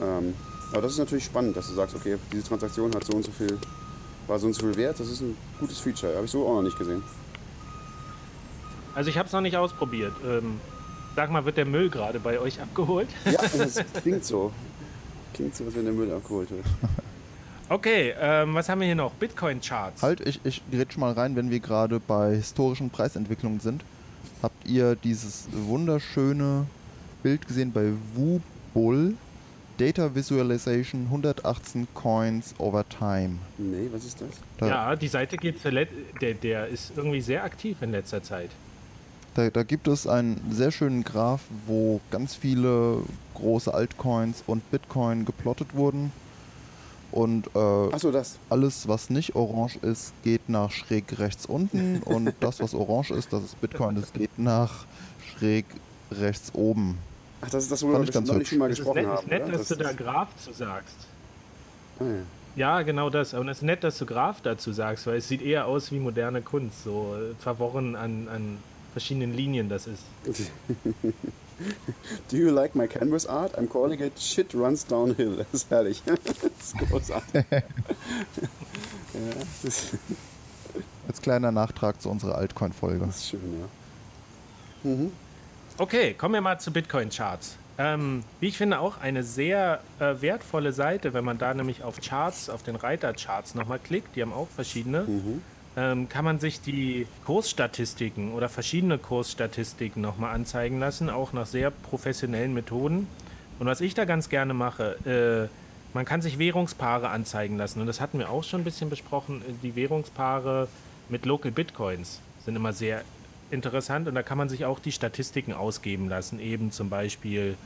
Speaker 2: Ähm, aber das ist natürlich spannend, dass du sagst, okay, diese Transaktion hat so und so viel, war so und so viel wert. Das ist ein gutes Feature. Habe ich so auch noch nicht gesehen.
Speaker 1: also ich habe es noch nicht ausprobiert. Ähm, sag mal, wird der Müll gerade bei euch abgeholt?
Speaker 2: Ja, das klingt so. Klingt so, als wenn der Müll abgeholt wird.
Speaker 1: Okay, ähm, was haben wir hier noch? Bitcoin-Charts.
Speaker 3: Halt, ich, ich grätsch mal rein, wenn wir gerade bei historischen Preisentwicklungen sind. Habt ihr dieses wunderschöne Bild gesehen bei Wubull? Data Visualization 118 Coins over time.
Speaker 2: Nee, was ist das?
Speaker 3: Da,
Speaker 1: Ja, die Seite geht der, der ist irgendwie sehr aktiv in letzter Zeit.
Speaker 3: da, da gibt es einen sehr schönen Graph, wo ganz viele große Altcoins und Bitcoin geplottet wurden. Und äh,
Speaker 2: Achso, das.
Speaker 3: alles, was nicht orange ist, geht nach schräg rechts unten. und das, was orange ist, das ist Bitcoin, das geht nach schräg rechts oben.
Speaker 2: Ach, das ist das, worüber wir
Speaker 3: ich ganz
Speaker 2: noch nicht
Speaker 3: hübsch.
Speaker 2: schon mal
Speaker 1: Es ist
Speaker 2: gesprochen
Speaker 1: nett,
Speaker 2: haben.
Speaker 1: ist nett
Speaker 2: oder?
Speaker 1: dass du da
Speaker 2: ist-
Speaker 1: Graph zu sagst.
Speaker 2: Ah, ja.
Speaker 1: Ja, genau das. Und es ist nett, dass du Graph dazu sagst, weil es sieht eher aus wie moderne Kunst, so verworren an, an verschiedenen Linien das ist.
Speaker 2: Do you like my canvas art? I'm calling it Shit Runs Downhill. Das ist herrlich. Das ist großartig. ja, das ist,
Speaker 3: Als kleiner Nachtrag zu unserer Altcoin-Folge.
Speaker 2: das ist schön, ja.
Speaker 1: Okay, kommen wir mal zu Bitcoin-Charts. Ähm, wie ich finde, auch eine sehr äh, wertvolle Seite, wenn man da nämlich auf Charts, auf den Reiter-Charts nochmal klickt, die haben auch verschiedene, ähm, kann man sich die Kursstatistiken oder verschiedene Kursstatistiken nochmal anzeigen lassen, auch nach sehr professionellen Methoden. Und was ich da ganz gerne mache, äh, man kann sich Währungspaare anzeigen lassen. Und das hatten wir auch schon ein bisschen besprochen. Die Währungspaare mit Local Bitcoins sind immer sehr interessant und da kann man sich auch die Statistiken ausgeben lassen. Eben zum Beispiel,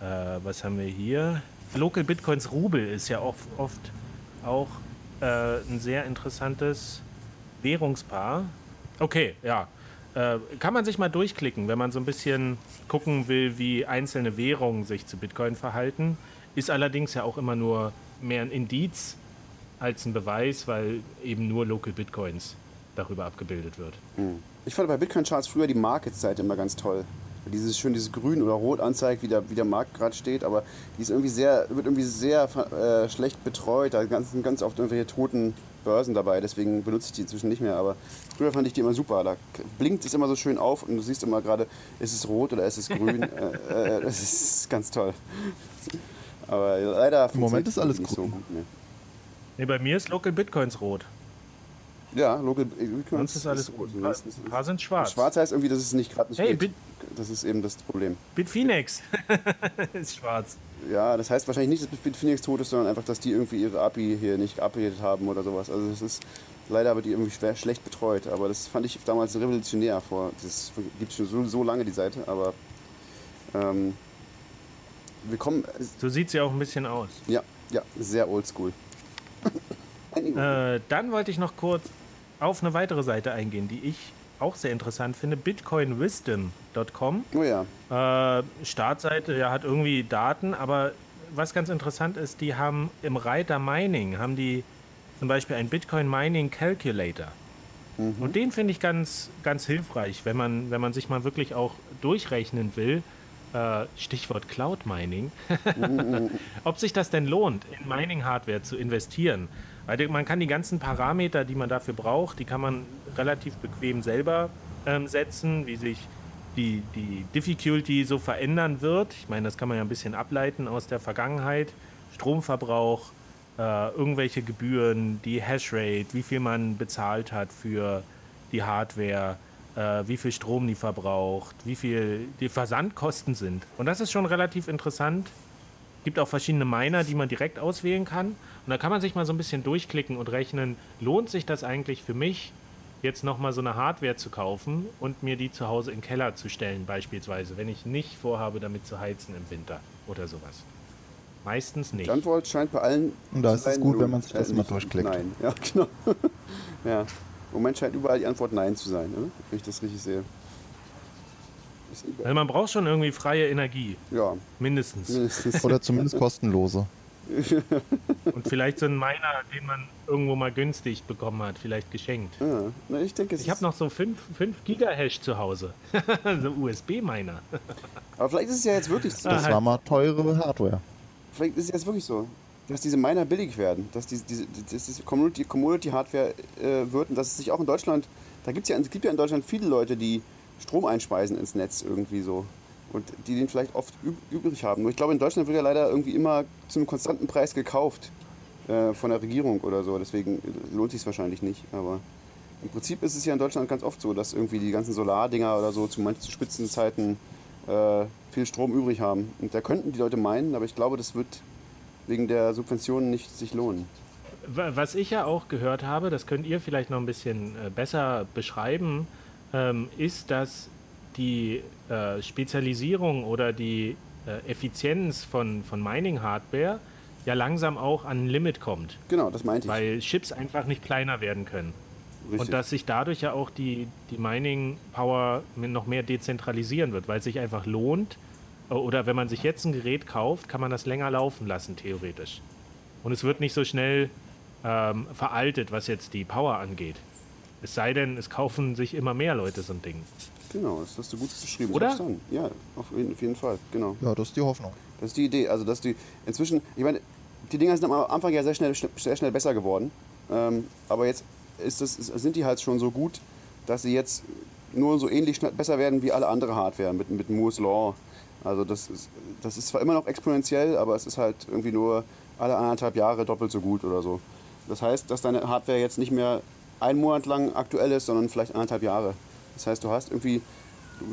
Speaker 1: äh, was haben wir hier? Local Bitcoins Rubel ist ja oft, oft auch äh, ein sehr interessantes Währungspaar. Okay, ja. Äh, kann man sich mal durchklicken, wenn man so ein bisschen gucken will, wie einzelne Währungen sich zu Bitcoin verhalten. Ist allerdings ja auch immer nur mehr ein Indiz als ein Beweis, weil eben nur Local Bitcoins darüber abgebildet wird.
Speaker 2: Ich fand bei Bitcoin-Charts früher die Market-Seite immer ganz toll. Weil Dieses schön dieses Grün oder Rot anzeigt, wie der, wie der Markt gerade steht, aber die ist irgendwie sehr, wird irgendwie sehr äh, schlecht betreut. Da sind ganz, sind ganz oft irgendwelche toten Börsen dabei, deswegen benutze ich die inzwischen nicht mehr. Aber früher fand ich die immer super. Da blinkt es immer so schön auf und du siehst immer gerade, ist es rot oder ist es grün. äh, äh, das ist ganz toll. Aber leider
Speaker 3: Im Moment
Speaker 2: funktioniert
Speaker 3: ist alles
Speaker 2: nicht so. Ne.
Speaker 1: Nee, bei mir ist Local Bitcoins rot.
Speaker 2: Ja, Local
Speaker 1: Sonst ist alles
Speaker 2: rot.
Speaker 1: Ein paar, sind schwarz.
Speaker 2: Schwarz heißt irgendwie, dass es nicht gerade nicht
Speaker 1: Hey,
Speaker 2: geht.
Speaker 1: Bit-
Speaker 2: Das ist eben das Problem.
Speaker 1: Bitfinex ist schwarz.
Speaker 2: Ja, das heißt wahrscheinlich nicht, dass Bitfinex tot ist, sondern einfach, dass die irgendwie ihre API hier nicht geupdatet haben oder sowas. Also das ist leider wird die irgendwie schwer, schlecht betreut. Aber das fand ich damals revolutionär vor. Das gibt schon so, so lange die Seite, aber ähm, wir kommen.
Speaker 1: So sieht sie auch ein bisschen aus.
Speaker 2: Ja, ja, sehr oldschool.
Speaker 1: Äh, dann wollte ich noch kurz auf eine weitere Seite eingehen, die ich auch sehr interessant finde. bitcoinwisdom.com.
Speaker 2: oh ja.
Speaker 1: Äh, Startseite, ja, hat irgendwie Daten, aber was ganz interessant ist, die haben im Reiter Mining, haben die zum Beispiel ein Bitcoin Mining Calculator. Und den finde ich ganz, ganz hilfreich, wenn man, wenn man sich mal wirklich auch durchrechnen will, äh, Stichwort Cloud Mining, ob sich das denn lohnt, in Mining-Hardware zu investieren. Weil die- man kann die ganzen Parameter, die man dafür braucht, die kann man relativ bequem selber ähm, setzen, wie sich die, die Difficulty so verändern wird. Ich meine, das kann man ja ein bisschen ableiten aus der Vergangenheit. Stromverbrauch, äh, irgendwelche Gebühren, die Hashrate, wie viel man bezahlt hat für die Hardware, äh, wie viel Strom die verbraucht, wie viel die Versandkosten sind. Und das ist schon relativ interessant. Gibt auch verschiedene Miner, die man direkt auswählen kann. Und da kann man sich mal so ein bisschen durchklicken und rechnen, lohnt sich das eigentlich für mich, jetzt nochmal so eine Hardware zu kaufen und mir die zu Hause in den Keller zu stellen, beispielsweise, wenn ich nicht vorhabe, damit zu heizen im Winter oder sowas. Meistens nicht.
Speaker 2: Die Antwort scheint bei allen.
Speaker 3: Und da ist es gut, wenn man sich das mal durchklickt.
Speaker 2: Nein, ja, genau. ja. Im Moment scheint überall die Antwort Nein zu sein, oder? wenn ich das richtig sehe.
Speaker 1: Also man braucht schon irgendwie freie Energie,
Speaker 2: Ja,
Speaker 1: mindestens.
Speaker 2: mindestens.
Speaker 3: Oder zumindest kostenlose.
Speaker 1: Und vielleicht so einen Miner, den man irgendwo mal günstig bekommen hat, vielleicht geschenkt.
Speaker 2: Ja, na, ich denke,
Speaker 1: Ich habe noch so 5 Gigahash zu Hause. so USB-Miner.
Speaker 2: aber vielleicht ist es ja jetzt wirklich so.
Speaker 3: Das
Speaker 1: halt.
Speaker 3: war mal teure Hardware.
Speaker 2: Vielleicht ist es jetzt wirklich so, dass diese Miner billig werden, dass diese, diese, diese Community, Community Hardware äh, wird und dass es sich auch in Deutschland, da gibt's ja, es gibt ja in Deutschland viele Leute, die Strom einspeisen ins Netz irgendwie so und die den vielleicht oft üb übrig haben. Nur ich glaube, in Deutschland wird ja leider irgendwie immer zu einem konstanten Preis gekauft äh, von der Regierung oder so, deswegen äh, lohnt sich es wahrscheinlich nicht, aber im Prinzip ist es ja in Deutschland ganz oft so, dass irgendwie die ganzen Solardinger oder so zu manchen Spitzenzeiten äh, viel Strom übrig haben. Und da könnten die Leute meinen, aber ich glaube, das wird wegen der Subventionen nicht sich lohnen.
Speaker 1: Was ich ja auch gehört habe, das könnt ihr vielleicht noch ein bisschen äh, besser beschreiben, ähm, ist, dass die äh, Spezialisierung oder die äh, Effizienz von, von Mining-Hardware ja langsam auch an ein Limit kommt.
Speaker 2: Genau, das meinte ich.
Speaker 1: Weil Chips einfach nicht kleiner werden können. Richtig. Und dass sich dadurch ja auch die, die Mining-Power noch mehr dezentralisieren wird, weil es sich einfach lohnt. Oder wenn man sich jetzt ein Gerät kauft, kann man das länger laufen lassen, theoretisch. Und es wird nicht so schnell ähm, veraltet, was jetzt die Power angeht. Es sei denn, es kaufen sich immer mehr Leute so ein Ding.
Speaker 2: Genau, das hast du gut beschrieben.
Speaker 1: Oder?
Speaker 2: Ja, auf jeden, auf jeden Fall, genau.
Speaker 3: Ja, das ist die Hoffnung.
Speaker 2: Das ist die Idee. Also, dass die inzwischen, ich meine, die Dinger sind am Anfang ja sehr schnell, sehr schnell besser geworden. Ähm, aber jetzt ist das, sind die halt schon so gut, dass sie jetzt nur so ähnlich schnell, besser werden wie alle andere Hardware mit, mit Moore's Law. Also das ist, das ist zwar immer noch exponentiell, aber es ist halt irgendwie nur alle anderthalb Jahre doppelt so gut oder so. Das heißt, dass deine Hardware jetzt nicht mehr einen Monat lang aktuell ist, sondern vielleicht anderthalb Jahre. Das heißt, du hast irgendwie,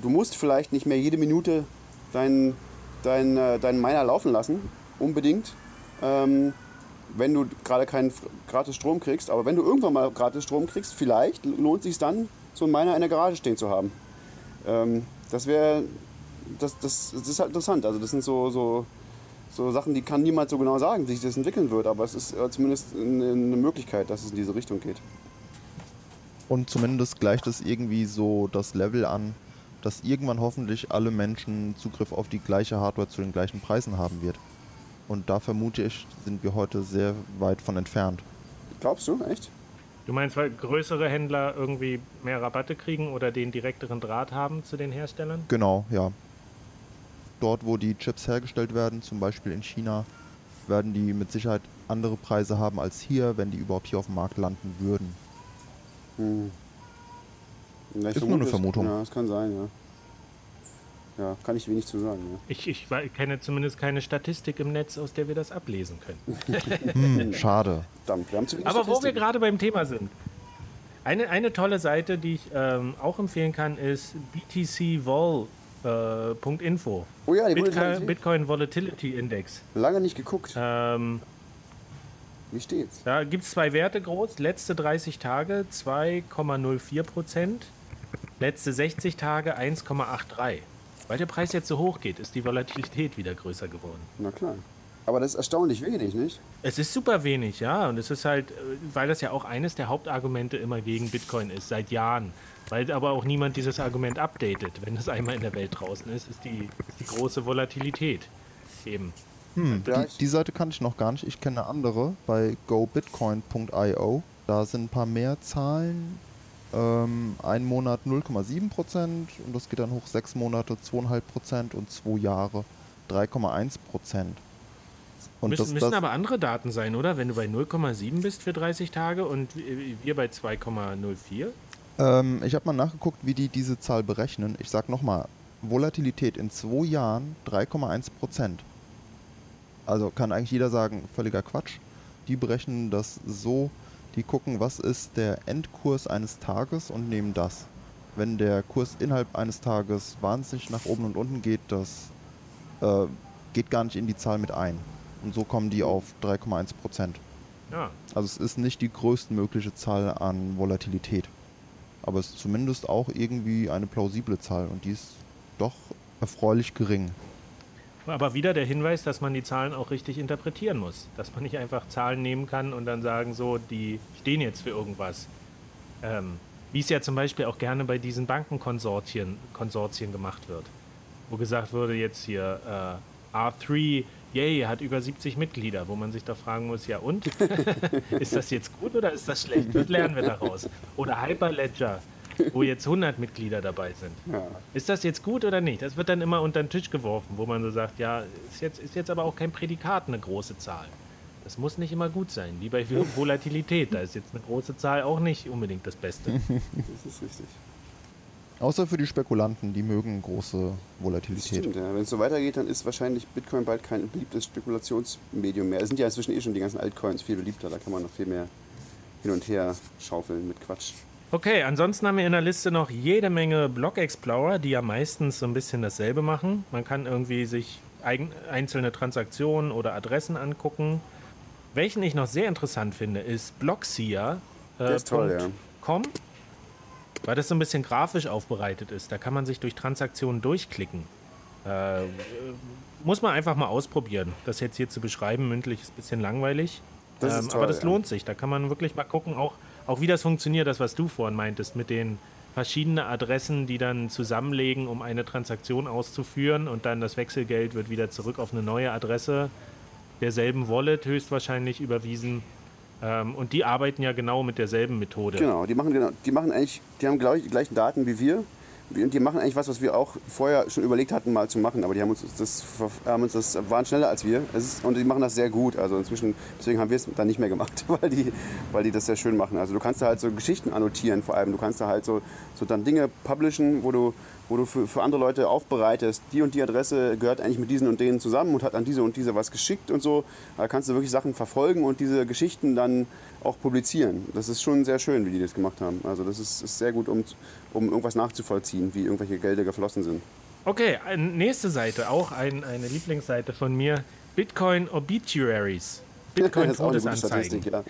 Speaker 2: du, musst vielleicht nicht mehr jede Minute deinen dein, äh, deinen Miner laufen lassen, unbedingt, ähm, wenn du gerade keinen gratis Strom kriegst. Aber wenn du irgendwann mal gratis Strom kriegst, vielleicht lohnt es sich dann, so einen Miner in der Garage stehen zu haben. Ähm, das wäre, das, das, das ist halt interessant. Also das sind so, so, so Sachen, die kann niemand so genau sagen, wie sich das entwickeln wird. Aber es ist äh, zumindest eine Möglichkeit, dass es in diese Richtung geht.
Speaker 3: Und zumindest gleicht es irgendwie so das Level an, dass irgendwann hoffentlich alle Menschen Zugriff auf die gleiche Hardware zu den gleichen Preisen haben wird. Und da vermute ich, sind wir heute sehr weit von entfernt.
Speaker 2: Glaubst du, echt?
Speaker 1: Du meinst, weil größere Händler irgendwie mehr Rabatte kriegen oder den direkteren Draht haben zu den Herstellern?
Speaker 3: Genau, ja. Dort, wo die Chips hergestellt werden, zum Beispiel in China, werden die mit Sicherheit andere Preise haben als hier, wenn die überhaupt hier auf dem Markt landen würden.
Speaker 2: Hm.
Speaker 3: Ja, ist nur eine Vermutung.
Speaker 2: Ja, das kann sein, ja. Ja, kann ich wenig zu sagen. Ja.
Speaker 1: Ich, ich kenne zumindest keine Statistik im Netz, aus der wir das ablesen können.
Speaker 3: hm, schade.
Speaker 2: Verdammt, wir haben zu
Speaker 1: wenig Aber wo wir gerade beim Thema sind. Eine, eine tolle Seite, die ich ähm, auch empfehlen kann, ist btcvol.info. Äh,
Speaker 2: oh ja, die
Speaker 1: Bitcoin, Bitcoin Volatility Index.
Speaker 2: Lange nicht geguckt.
Speaker 1: Ähm,
Speaker 2: wie steht's?
Speaker 1: Da gibt es zwei Werte groß. Letzte 30 Tage 2,04 Prozent. Letzte 60 Tage 1,83. Weil der Preis jetzt so hoch geht, ist die Volatilität wieder größer geworden.
Speaker 2: Na klar. Aber das ist erstaunlich wenig, nicht?
Speaker 1: Es ist super wenig, ja. Und es ist halt, äh, weil das ja auch eines der Hauptargumente immer gegen Bitcoin ist, seit Jahren. Weil aber auch niemand dieses Argument updatet. Wenn es einmal in der Welt draußen ist, ist die, ist die große Volatilität eben.
Speaker 3: Hm, die, die, Seite kann ich noch gar nicht. Ich kenne eine andere bei gobitcoin.io. Da sind ein paar mehr Zahlen. Ähm, ein Monat 0,7% und das geht dann hoch sechs Monate 2,5% und zwei Jahre 3,1%.
Speaker 1: Und müssen, das, müssen das aber andere Daten sein, oder? Wenn du bei 0,7 bist für 30 Tage und wir bei 2,04?
Speaker 3: Ähm, ich habe mal nachgeguckt, wie die diese Zahl berechnen. Ich sage nochmal, Volatilität in zwei Jahren 3,1 also kann eigentlich jeder sagen, völliger Quatsch. Die berechnen das so, die gucken, was ist der Endkurs eines Tages und nehmen das. Wenn der Kurs innerhalb eines Tages wahnsinnig nach oben und unten geht, das äh, geht gar nicht in die Zahl mit ein. Und so kommen die auf 3,1 Prozent.
Speaker 1: Ja.
Speaker 3: Also es ist nicht die größtmögliche Zahl an Volatilität. Aber es ist zumindest auch irgendwie eine plausible Zahl und die ist doch erfreulich gering.
Speaker 1: Aber wieder der Hinweis, dass man die Zahlen auch richtig interpretieren muss. Dass man nicht einfach Zahlen nehmen kann und dann sagen, so, die stehen jetzt für irgendwas. Ähm, wie es ja zum Beispiel auch gerne bei diesen Bankenkonsortien Konsortien gemacht wird. Wo gesagt wurde, jetzt hier äh, R3, yay, hat über 70 Mitglieder, wo man sich da fragen muss, ja und? ist das jetzt gut oder ist das schlecht? Was lernen wir daraus? Oder Hyperledger, wo jetzt 100 Mitglieder dabei sind. Ja. Ist das jetzt gut oder nicht? Das wird dann immer unter den Tisch geworfen, wo man so sagt, ja, ist jetzt, ist jetzt aber auch kein Prädikat eine große Zahl. Das muss nicht immer gut sein, wie bei Volatilität. Da ist jetzt eine große Zahl auch nicht unbedingt das Beste.
Speaker 2: Das ist richtig.
Speaker 3: Außer für die Spekulanten, die mögen große Volatilität.
Speaker 2: Stimmt, ja. Wenn es so weitergeht, dann ist wahrscheinlich Bitcoin bald kein beliebtes Spekulationsmedium mehr. Es sind ja inzwischen eh schon die ganzen Altcoins viel beliebter, da kann man noch viel mehr hin und her schaufeln mit Quatsch.
Speaker 1: Okay, ansonsten haben wir in der Liste noch jede Menge Block Explorer, die ja meistens so ein bisschen dasselbe machen. Man kann irgendwie sich einzelne Transaktionen oder Adressen angucken. Welchen ich noch sehr interessant finde, ist Blockseer. Äh,
Speaker 2: Der ist toll, ja.
Speaker 1: .com, weil das so ein bisschen grafisch aufbereitet ist. Da kann man sich durch Transaktionen durchklicken. Äh, muss man einfach mal ausprobieren. Das jetzt hier zu beschreiben, mündlich ist ein bisschen langweilig.
Speaker 2: Das
Speaker 1: ähm,
Speaker 2: toll,
Speaker 1: aber das
Speaker 2: ja.
Speaker 1: lohnt sich. Da kann man wirklich mal gucken, auch, auch wie das funktioniert, das, was du vorhin meintest, mit den verschiedenen Adressen, die dann zusammenlegen, um eine Transaktion auszuführen und dann das Wechselgeld wird wieder zurück auf eine neue Adresse derselben Wallet höchstwahrscheinlich überwiesen. Ähm, und die arbeiten ja genau mit derselben Methode.
Speaker 2: Genau, die machen, genau, die machen eigentlich, die haben gleich, die gleichen Daten wie wir. Die machen eigentlich was, was wir auch vorher schon überlegt hatten, mal zu machen. Aber die haben uns das, haben uns das waren schneller als wir. Ist, und die machen das sehr gut. Also inzwischen, deswegen haben wir es dann nicht mehr gemacht, weil die, weil die das sehr schön machen. Also du kannst da halt so Geschichten annotieren vor allem. Du kannst da halt so, so dann Dinge publishen, wo du, wo du für, für andere Leute aufbereitest. Die und die Adresse gehört eigentlich mit diesen und denen zusammen und hat an diese und diese was geschickt und so. Da kannst du wirklich Sachen verfolgen und diese Geschichten dann auch publizieren. Das ist schon sehr schön, wie die das gemacht haben. Also das ist, ist sehr gut, um, um irgendwas nachzuvollziehen, wie irgendwelche Gelder geflossen sind.
Speaker 1: Okay, ein- nächste Seite, auch ein, eine Lieblingsseite von mir. Bitcoin Obituaries. Bitcoin
Speaker 2: das ist auch eine gute
Speaker 1: Todesanzeigen.
Speaker 2: Ja.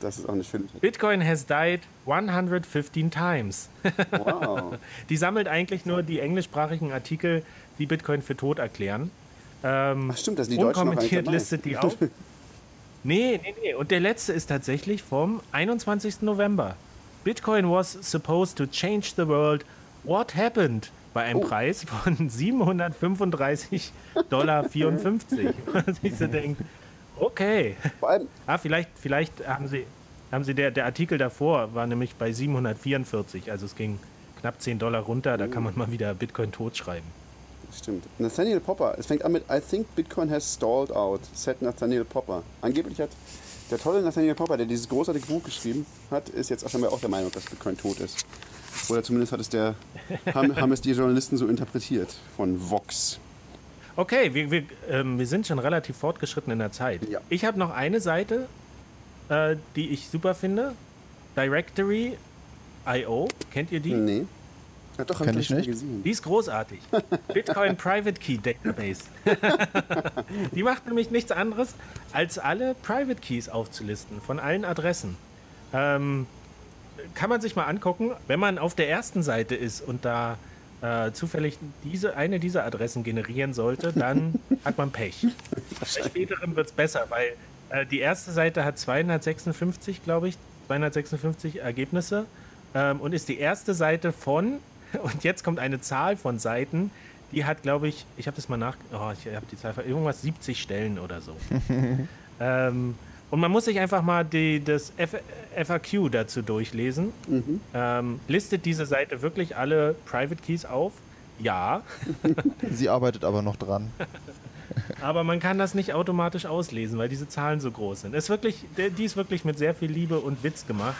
Speaker 2: Das ist auch eine schöne
Speaker 1: Bitcoin has died 115 times.
Speaker 2: Wow.
Speaker 1: Die sammelt eigentlich nur die englischsprachigen Artikel, die Bitcoin für tot erklären. Ähm,
Speaker 2: Ach stimmt, das sind die Deutschen
Speaker 1: unkommentiert listet die auf. Nee, nee, nee. Und der letzte ist tatsächlich vom 21. November. Bitcoin was supposed to change the world. What happened? Bei einem
Speaker 2: Oh.
Speaker 1: Preis von 735,54 Dollar. Was ich so denke, okay.
Speaker 2: Vor allem,
Speaker 1: Ah, vielleicht, vielleicht haben sie, haben sie der, der Artikel davor war nämlich bei 744, also es ging knapp 10 Dollar runter, da kann man mal wieder Bitcoin totschreiben.
Speaker 2: stimmt. Nathaniel Popper, es fängt an mit I think Bitcoin has stalled out, said Nathaniel Popper. Angeblich hat der tolle Nathaniel Popper, der dieses großartige Buch geschrieben hat, ist jetzt offenbar auch der Meinung, dass Bitcoin tot ist. Oder zumindest hat es der, haben, haben es die Journalisten so interpretiert von Vox.
Speaker 1: Okay, wir, wir, ähm, wir sind schon relativ fortgeschritten in der Zeit.
Speaker 2: Ja.
Speaker 1: Ich habe noch eine Seite, äh, die ich super finde. Directory.io, kennt ihr die?
Speaker 2: Nee. Ja, doch,
Speaker 3: Kenn ich nicht.
Speaker 2: gesehen.
Speaker 1: Die ist großartig. Bitcoin Private Key Database. die macht nämlich nichts anderes, als alle Private Keys aufzulisten von allen Adressen. Ähm, kann man sich mal angucken, wenn man auf der ersten Seite ist und da äh, zufällig diese, eine dieser Adressen generieren sollte, dann hat man Pech. Bei späteren wird es besser, weil äh, die erste Seite hat 256, glaube ich, 256 Ergebnisse ähm, und ist die erste Seite von, und jetzt kommt eine Zahl von Seiten, die hat, glaube ich, ich habe das mal nach, oh, ich habe die Zahl, irgendwas 70 Stellen oder so. ähm, und man muss sich einfach mal die, das F FAQ dazu durchlesen. Ähm, listet diese Seite wirklich alle Private Keys auf? Ja,
Speaker 3: Sie arbeitet aber noch dran.
Speaker 1: aber man kann das nicht automatisch auslesen, weil diese Zahlen so groß sind. Ist wirklich, die ist wirklich mit sehr viel Liebe und Witz gemacht.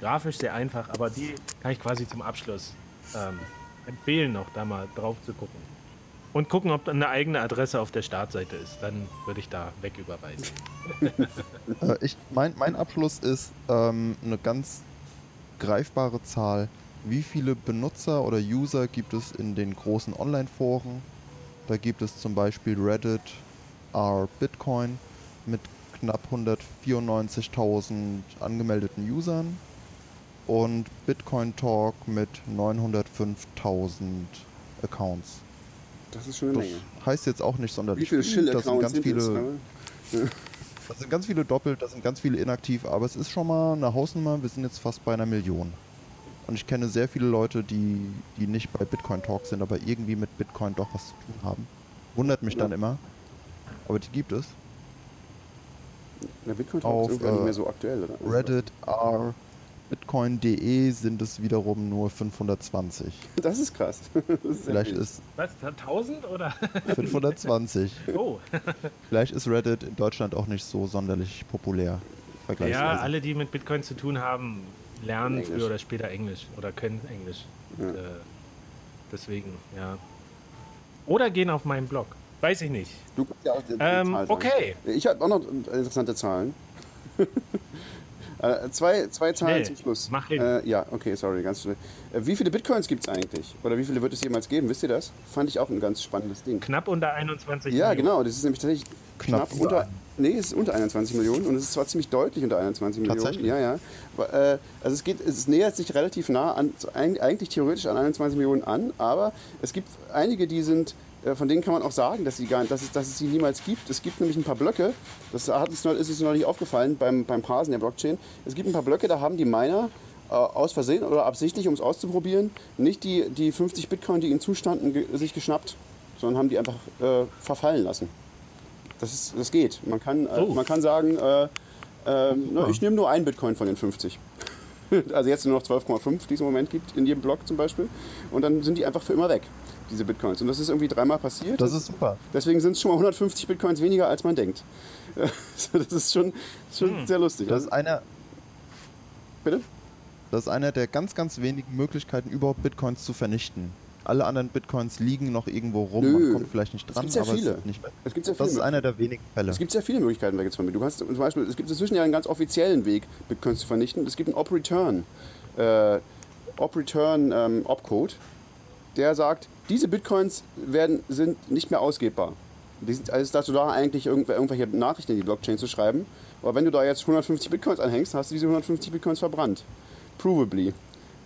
Speaker 1: Grafisch sehr einfach, aber die kann ich quasi zum Abschluss ähm, empfehlen, noch da mal drauf zu gucken. Und gucken, ob eine eigene Adresse auf der Startseite ist. Dann würde ich da wegüberweisen.
Speaker 3: Äh, ich, mein, mein Abschluss ist ähm, eine ganz greifbare Zahl. Wie viele Benutzer oder User gibt es in den großen Online-Foren? Da gibt es zum Beispiel Reddit r Bitcoin mit knapp 194.000 angemeldeten Usern und Bitcoin Talk mit 905.000 Accounts.
Speaker 2: Das ist schon eine
Speaker 3: Das
Speaker 2: Menge.
Speaker 3: heißt jetzt auch nicht sonderlich
Speaker 2: Wie viele
Speaker 3: viel. Das sind
Speaker 2: Schill-Accounts
Speaker 3: ganz
Speaker 2: sind
Speaker 3: viele
Speaker 2: es?
Speaker 3: das sind ganz viele doppelt, das sind ganz viele inaktiv, aber es ist schon mal eine Hausnummer. Wir sind jetzt fast bei einer Million. Und ich kenne sehr viele Leute, die, die nicht bei Bitcoin Talk sind, aber irgendwie mit Bitcoin doch was zu tun haben. Wundert mich dann
Speaker 2: Ja.
Speaker 3: immer. Aber die gibt es.
Speaker 2: Der Bitcoin
Speaker 3: Auf,
Speaker 2: ist irgendwie nicht
Speaker 3: äh,
Speaker 2: mehr so aktuell, oder?
Speaker 3: Reddit r Bitcoin.de sind es wiederum nur 520.
Speaker 2: Das ist krass. Das ist
Speaker 3: Vielleicht
Speaker 2: viel.
Speaker 3: ist
Speaker 1: Was? 1000 oder?
Speaker 3: 520.
Speaker 1: Oh.
Speaker 3: Vielleicht ist Reddit in Deutschland auch nicht so sonderlich populär.
Speaker 1: Ja, alle, die mit Bitcoin zu tun haben, lernen
Speaker 2: Englisch.
Speaker 1: früher oder später Englisch oder können Englisch.
Speaker 2: Ja.
Speaker 1: Und, äh, deswegen, ja. Oder gehen auf meinen Blog. Weiß ich nicht.
Speaker 2: Du kannst ja auch die, die
Speaker 1: Ähm, okay.
Speaker 2: Ich habe auch noch interessante Zahlen. Äh, zwei, zwei Zahlen
Speaker 1: Schnell.
Speaker 2: zum Schluss.
Speaker 1: Mach hin.
Speaker 2: Äh, ja, okay, sorry, ganz schnell. Äh, wie viele Bitcoins gibt es eigentlich? Oder wie viele wird es jemals geben? Wisst ihr das? Fand ich auch ein ganz spannendes Ding.
Speaker 1: Knapp unter 21
Speaker 2: Ja,
Speaker 1: Millionen.
Speaker 2: genau. Das ist nämlich tatsächlich knapp,
Speaker 3: Knapp
Speaker 2: unter. Nee, es ist unter 21 Millionen und es ist zwar ziemlich deutlich unter 21 Millionen.
Speaker 3: Tatsächlich?
Speaker 2: Ja, ja. Äh, also es geht, es nähert sich relativ nah an, eigentlich theoretisch an 21 Millionen an, aber es gibt einige, die sind, äh, von denen kann man auch sagen, dass, sie gar, dass, es, dass es sie niemals gibt. Es gibt nämlich ein paar Blöcke, das hat uns, ist uns neulich aufgefallen beim, beim Parsen der Blockchain. Es gibt ein paar Blöcke, da haben die Miner äh, aus Versehen oder absichtlich, um es auszuprobieren, nicht die, die 50 Bitcoin, die ihnen zustanden, ge sich geschnappt, sondern haben die einfach äh, verfallen lassen. Das, ist, das geht. Man kann, äh,
Speaker 1: Oh.
Speaker 2: man kann sagen, äh, ähm, na, ich nehme nur einen Bitcoin von den 50. Also jetzt nur noch 12,5, die es im Moment gibt, in jedem Block zum Beispiel. Und dann sind die einfach für immer weg, diese Bitcoins. Und das ist irgendwie dreimal passiert.
Speaker 3: Das ist super.
Speaker 2: Deswegen sind es schon mal 150 Bitcoins weniger, als man denkt. Das ist schon, schon sehr lustig.
Speaker 3: Das ist einer,
Speaker 2: Bitte?
Speaker 3: das ist einer der ganz, ganz wenigen Möglichkeiten, überhaupt Bitcoins zu vernichten. Alle anderen Bitcoins liegen noch irgendwo rum.
Speaker 2: Nö.
Speaker 3: Man kommt vielleicht nicht
Speaker 2: Es
Speaker 3: dran,
Speaker 2: gibt sehr
Speaker 3: aber
Speaker 2: viele.
Speaker 3: es.
Speaker 2: Es gibt sehr
Speaker 3: Das
Speaker 2: viele
Speaker 3: ist einer der wenigen Fälle.
Speaker 2: Es gibt sehr viele Möglichkeiten, weg zu verbieten. Du kannst zum Beispiel, es gibt inzwischen ja einen ganz offiziellen Weg, Bitcoins zu vernichten. Es gibt einen Op-Return, äh, Op-Return ähm, Opcode, der sagt, diese Bitcoins werden, sind nicht mehr ausgebbar. Die sind, also ist dazu da, eigentlich irgendw irgendwelche Nachrichten in die Blockchain zu schreiben. Aber wenn du da jetzt 150 Bitcoins anhängst, hast du diese 150 Bitcoins verbrannt. Provably.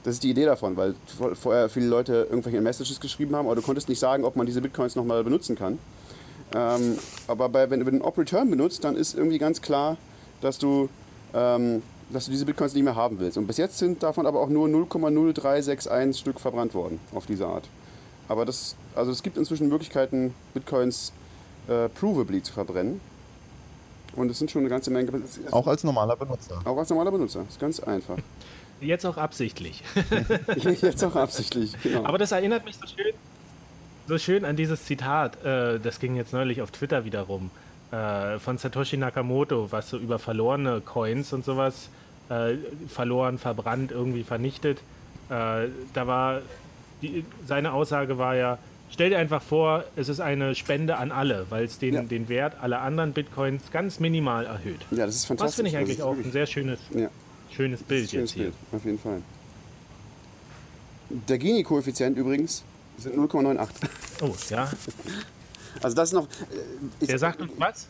Speaker 2: Das ist die Idee davon, weil vor- vorher viele Leute irgendwelche Messages geschrieben haben, aber du konntest nicht sagen, ob man diese Bitcoins nochmal benutzen kann. Ähm, aber bei, wenn du den Op-Return benutzt, dann ist irgendwie ganz klar, dass du, ähm, dass du diese Bitcoins nicht mehr haben willst. Und bis jetzt sind davon aber auch nur 0,0361 Stück verbrannt worden auf diese Art. Aber das, also es gibt inzwischen Möglichkeiten, Bitcoins äh, provably zu verbrennen. Und es sind schon eine ganze Menge. es
Speaker 3: Auch als normaler Benutzer.
Speaker 2: auch als normaler Benutzer. ist ganz einfach.
Speaker 1: Jetzt auch absichtlich.
Speaker 2: Jetzt auch absichtlich. Genau.
Speaker 1: Aber das erinnert mich so schön, so schön an dieses Zitat, äh, das ging jetzt neulich auf Twitter wieder rum, äh, von Satoshi Nakamoto, was so über verlorene Coins und sowas, äh, verloren, verbrannt, irgendwie vernichtet. Äh, da war, die, seine Aussage war ja, stell dir einfach vor, es ist eine Spende an alle, weil es den,
Speaker 2: Ja.
Speaker 1: den Wert aller anderen Bitcoins ganz minimal erhöht.
Speaker 2: ja, das ist fantastisch.
Speaker 1: Das finde ich eigentlich auch ein sehr schönes,
Speaker 2: Ja.
Speaker 1: schönes Bild
Speaker 2: Schönes
Speaker 1: jetzt hier.
Speaker 2: Bild, auf jeden Fall. Der Gini-Koeffizient übrigens sind 0,98.
Speaker 1: Oh, ja.
Speaker 2: Also das ist noch. äh, Ich,
Speaker 1: Der sagt uns was?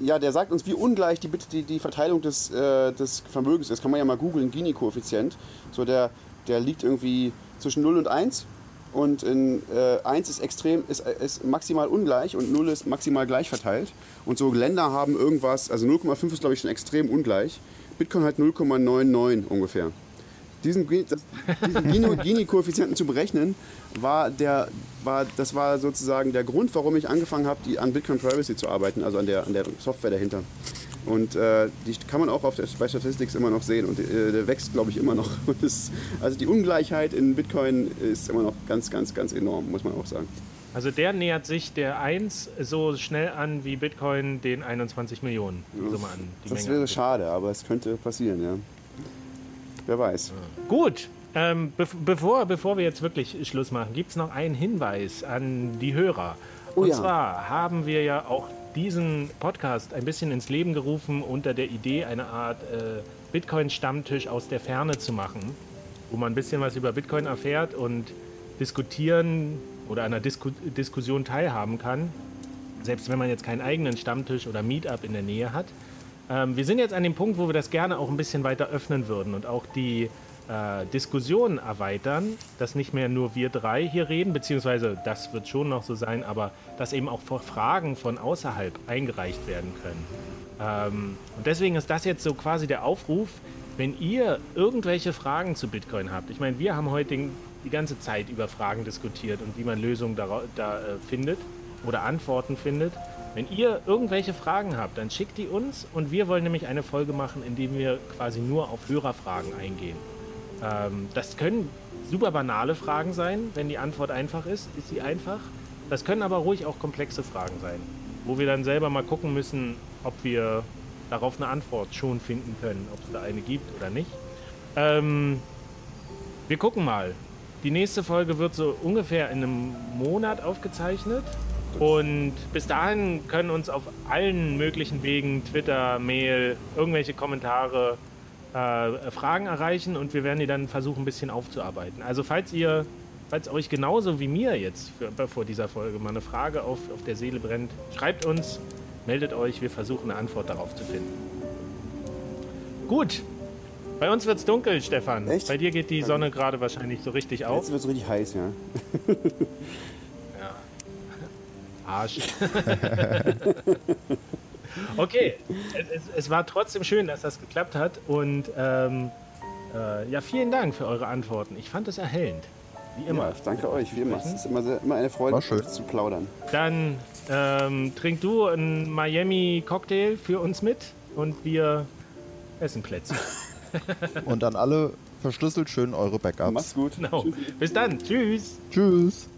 Speaker 2: ja, der sagt uns, wie ungleich die, die, die Verteilung des, äh, des Vermögens ist. Kann man ja mal googeln, Gini-Koeffizient. So der, der liegt irgendwie zwischen 0 und 1. Und in äh, 1 ist extrem, ist, ist maximal ungleich und 0 ist maximal gleich verteilt. Und so Länder haben irgendwas, also 0,5 ist glaube ich schon extrem ungleich. Bitcoin hat 0,99 ungefähr. Diesen, diesen Gini- Gini-Koeffizienten zu berechnen, war der, war, das war sozusagen der Grund, warum ich angefangen habe, die, an Bitcoin Privacy zu arbeiten, also an der, an der Software dahinter. Und äh, die kann man auch auf der, bei Statistics immer noch sehen und äh, der wächst, glaube ich, immer noch. Das, also die Ungleichheit in Bitcoin ist immer noch ganz, ganz, ganz enorm, muss man auch sagen.
Speaker 1: Also der nähert sich der 1 so schnell an wie Bitcoin den 21 Millionen Summe an. Die
Speaker 2: Das
Speaker 1: Menge
Speaker 2: wäre
Speaker 1: an.
Speaker 2: schade, aber es könnte passieren, ja. Wer weiß.
Speaker 1: Gut, ähm, bev bevor, bevor wir jetzt wirklich Schluss machen, gibt es noch einen Hinweis an die Hörer.
Speaker 2: Oh
Speaker 1: Und
Speaker 2: ja.
Speaker 1: zwar haben wir ja auch diesen Podcast ein bisschen ins Leben gerufen unter der Idee, eine Art äh, Bitcoin-Stammtisch aus der Ferne zu machen, wo man ein bisschen was über Bitcoin erfährt und diskutieren oder an einer Disku Diskussion teilhaben kann, selbst wenn man jetzt keinen eigenen Stammtisch oder Meetup in der Nähe hat. Ähm, wir sind jetzt an dem Punkt, wo wir das gerne auch ein bisschen weiter öffnen würden und auch die äh, Diskussion erweitern, dass nicht mehr nur wir drei hier reden, beziehungsweise das wird schon noch so sein, aber dass eben auch Fragen von außerhalb eingereicht werden können. Ähm, und deswegen ist das jetzt so quasi der Aufruf, wenn ihr irgendwelche Fragen zu Bitcoin habt. Ich meine, wir haben heute die ganze Zeit über Fragen diskutiert und wie man Lösungen da, da äh, findet oder Antworten findet. Wenn ihr irgendwelche Fragen habt, dann schickt die uns und wir wollen nämlich eine Folge machen, in der wir quasi nur auf Hörerfragen eingehen. Ähm, das können super banale Fragen sein, wenn die Antwort einfach ist, ist sie einfach. Das können aber ruhig auch komplexe Fragen sein, wo wir dann selber mal gucken müssen, ob wir darauf eine Antwort schon finden können, ob es da eine gibt oder nicht. Ähm, wir gucken mal. Die nächste Folge wird so ungefähr in einem Monat aufgezeichnet. Und bis dahin können uns auf allen möglichen Wegen, Twitter, Mail, irgendwelche Kommentare äh, Fragen erreichen und wir werden die dann versuchen, ein bisschen aufzuarbeiten. Also falls ihr, falls euch genauso wie mir jetzt für, vor dieser Folge mal eine Frage auf, auf der Seele brennt, schreibt uns, meldet euch, wir versuchen eine Antwort darauf zu finden. Gut. Bei uns wird's dunkel, Stefan.
Speaker 2: Echt?
Speaker 1: Bei dir geht die Sonne gerade wahrscheinlich so richtig auf.
Speaker 2: Jetzt wird es richtig heiß, ja.
Speaker 1: Arsch. okay, es, es, war trotzdem schön, dass das geklappt hat und ähm, äh, ja, vielen Dank für eure Antworten. Ich fand es erhellend, wie immer.
Speaker 2: ja danke euch, wie immer. Es ist immer, sehr, immer eine Freude,
Speaker 3: schön.
Speaker 2: zu plaudern.
Speaker 1: Dann ähm, trink du einen Miami Cocktail für uns mit und wir essen Plätzchen.
Speaker 3: Und an alle verschlüsselt schön eure Backups.
Speaker 2: Macht's gut.
Speaker 1: Genau. Bis dann. Tschüss.
Speaker 3: Tschüss.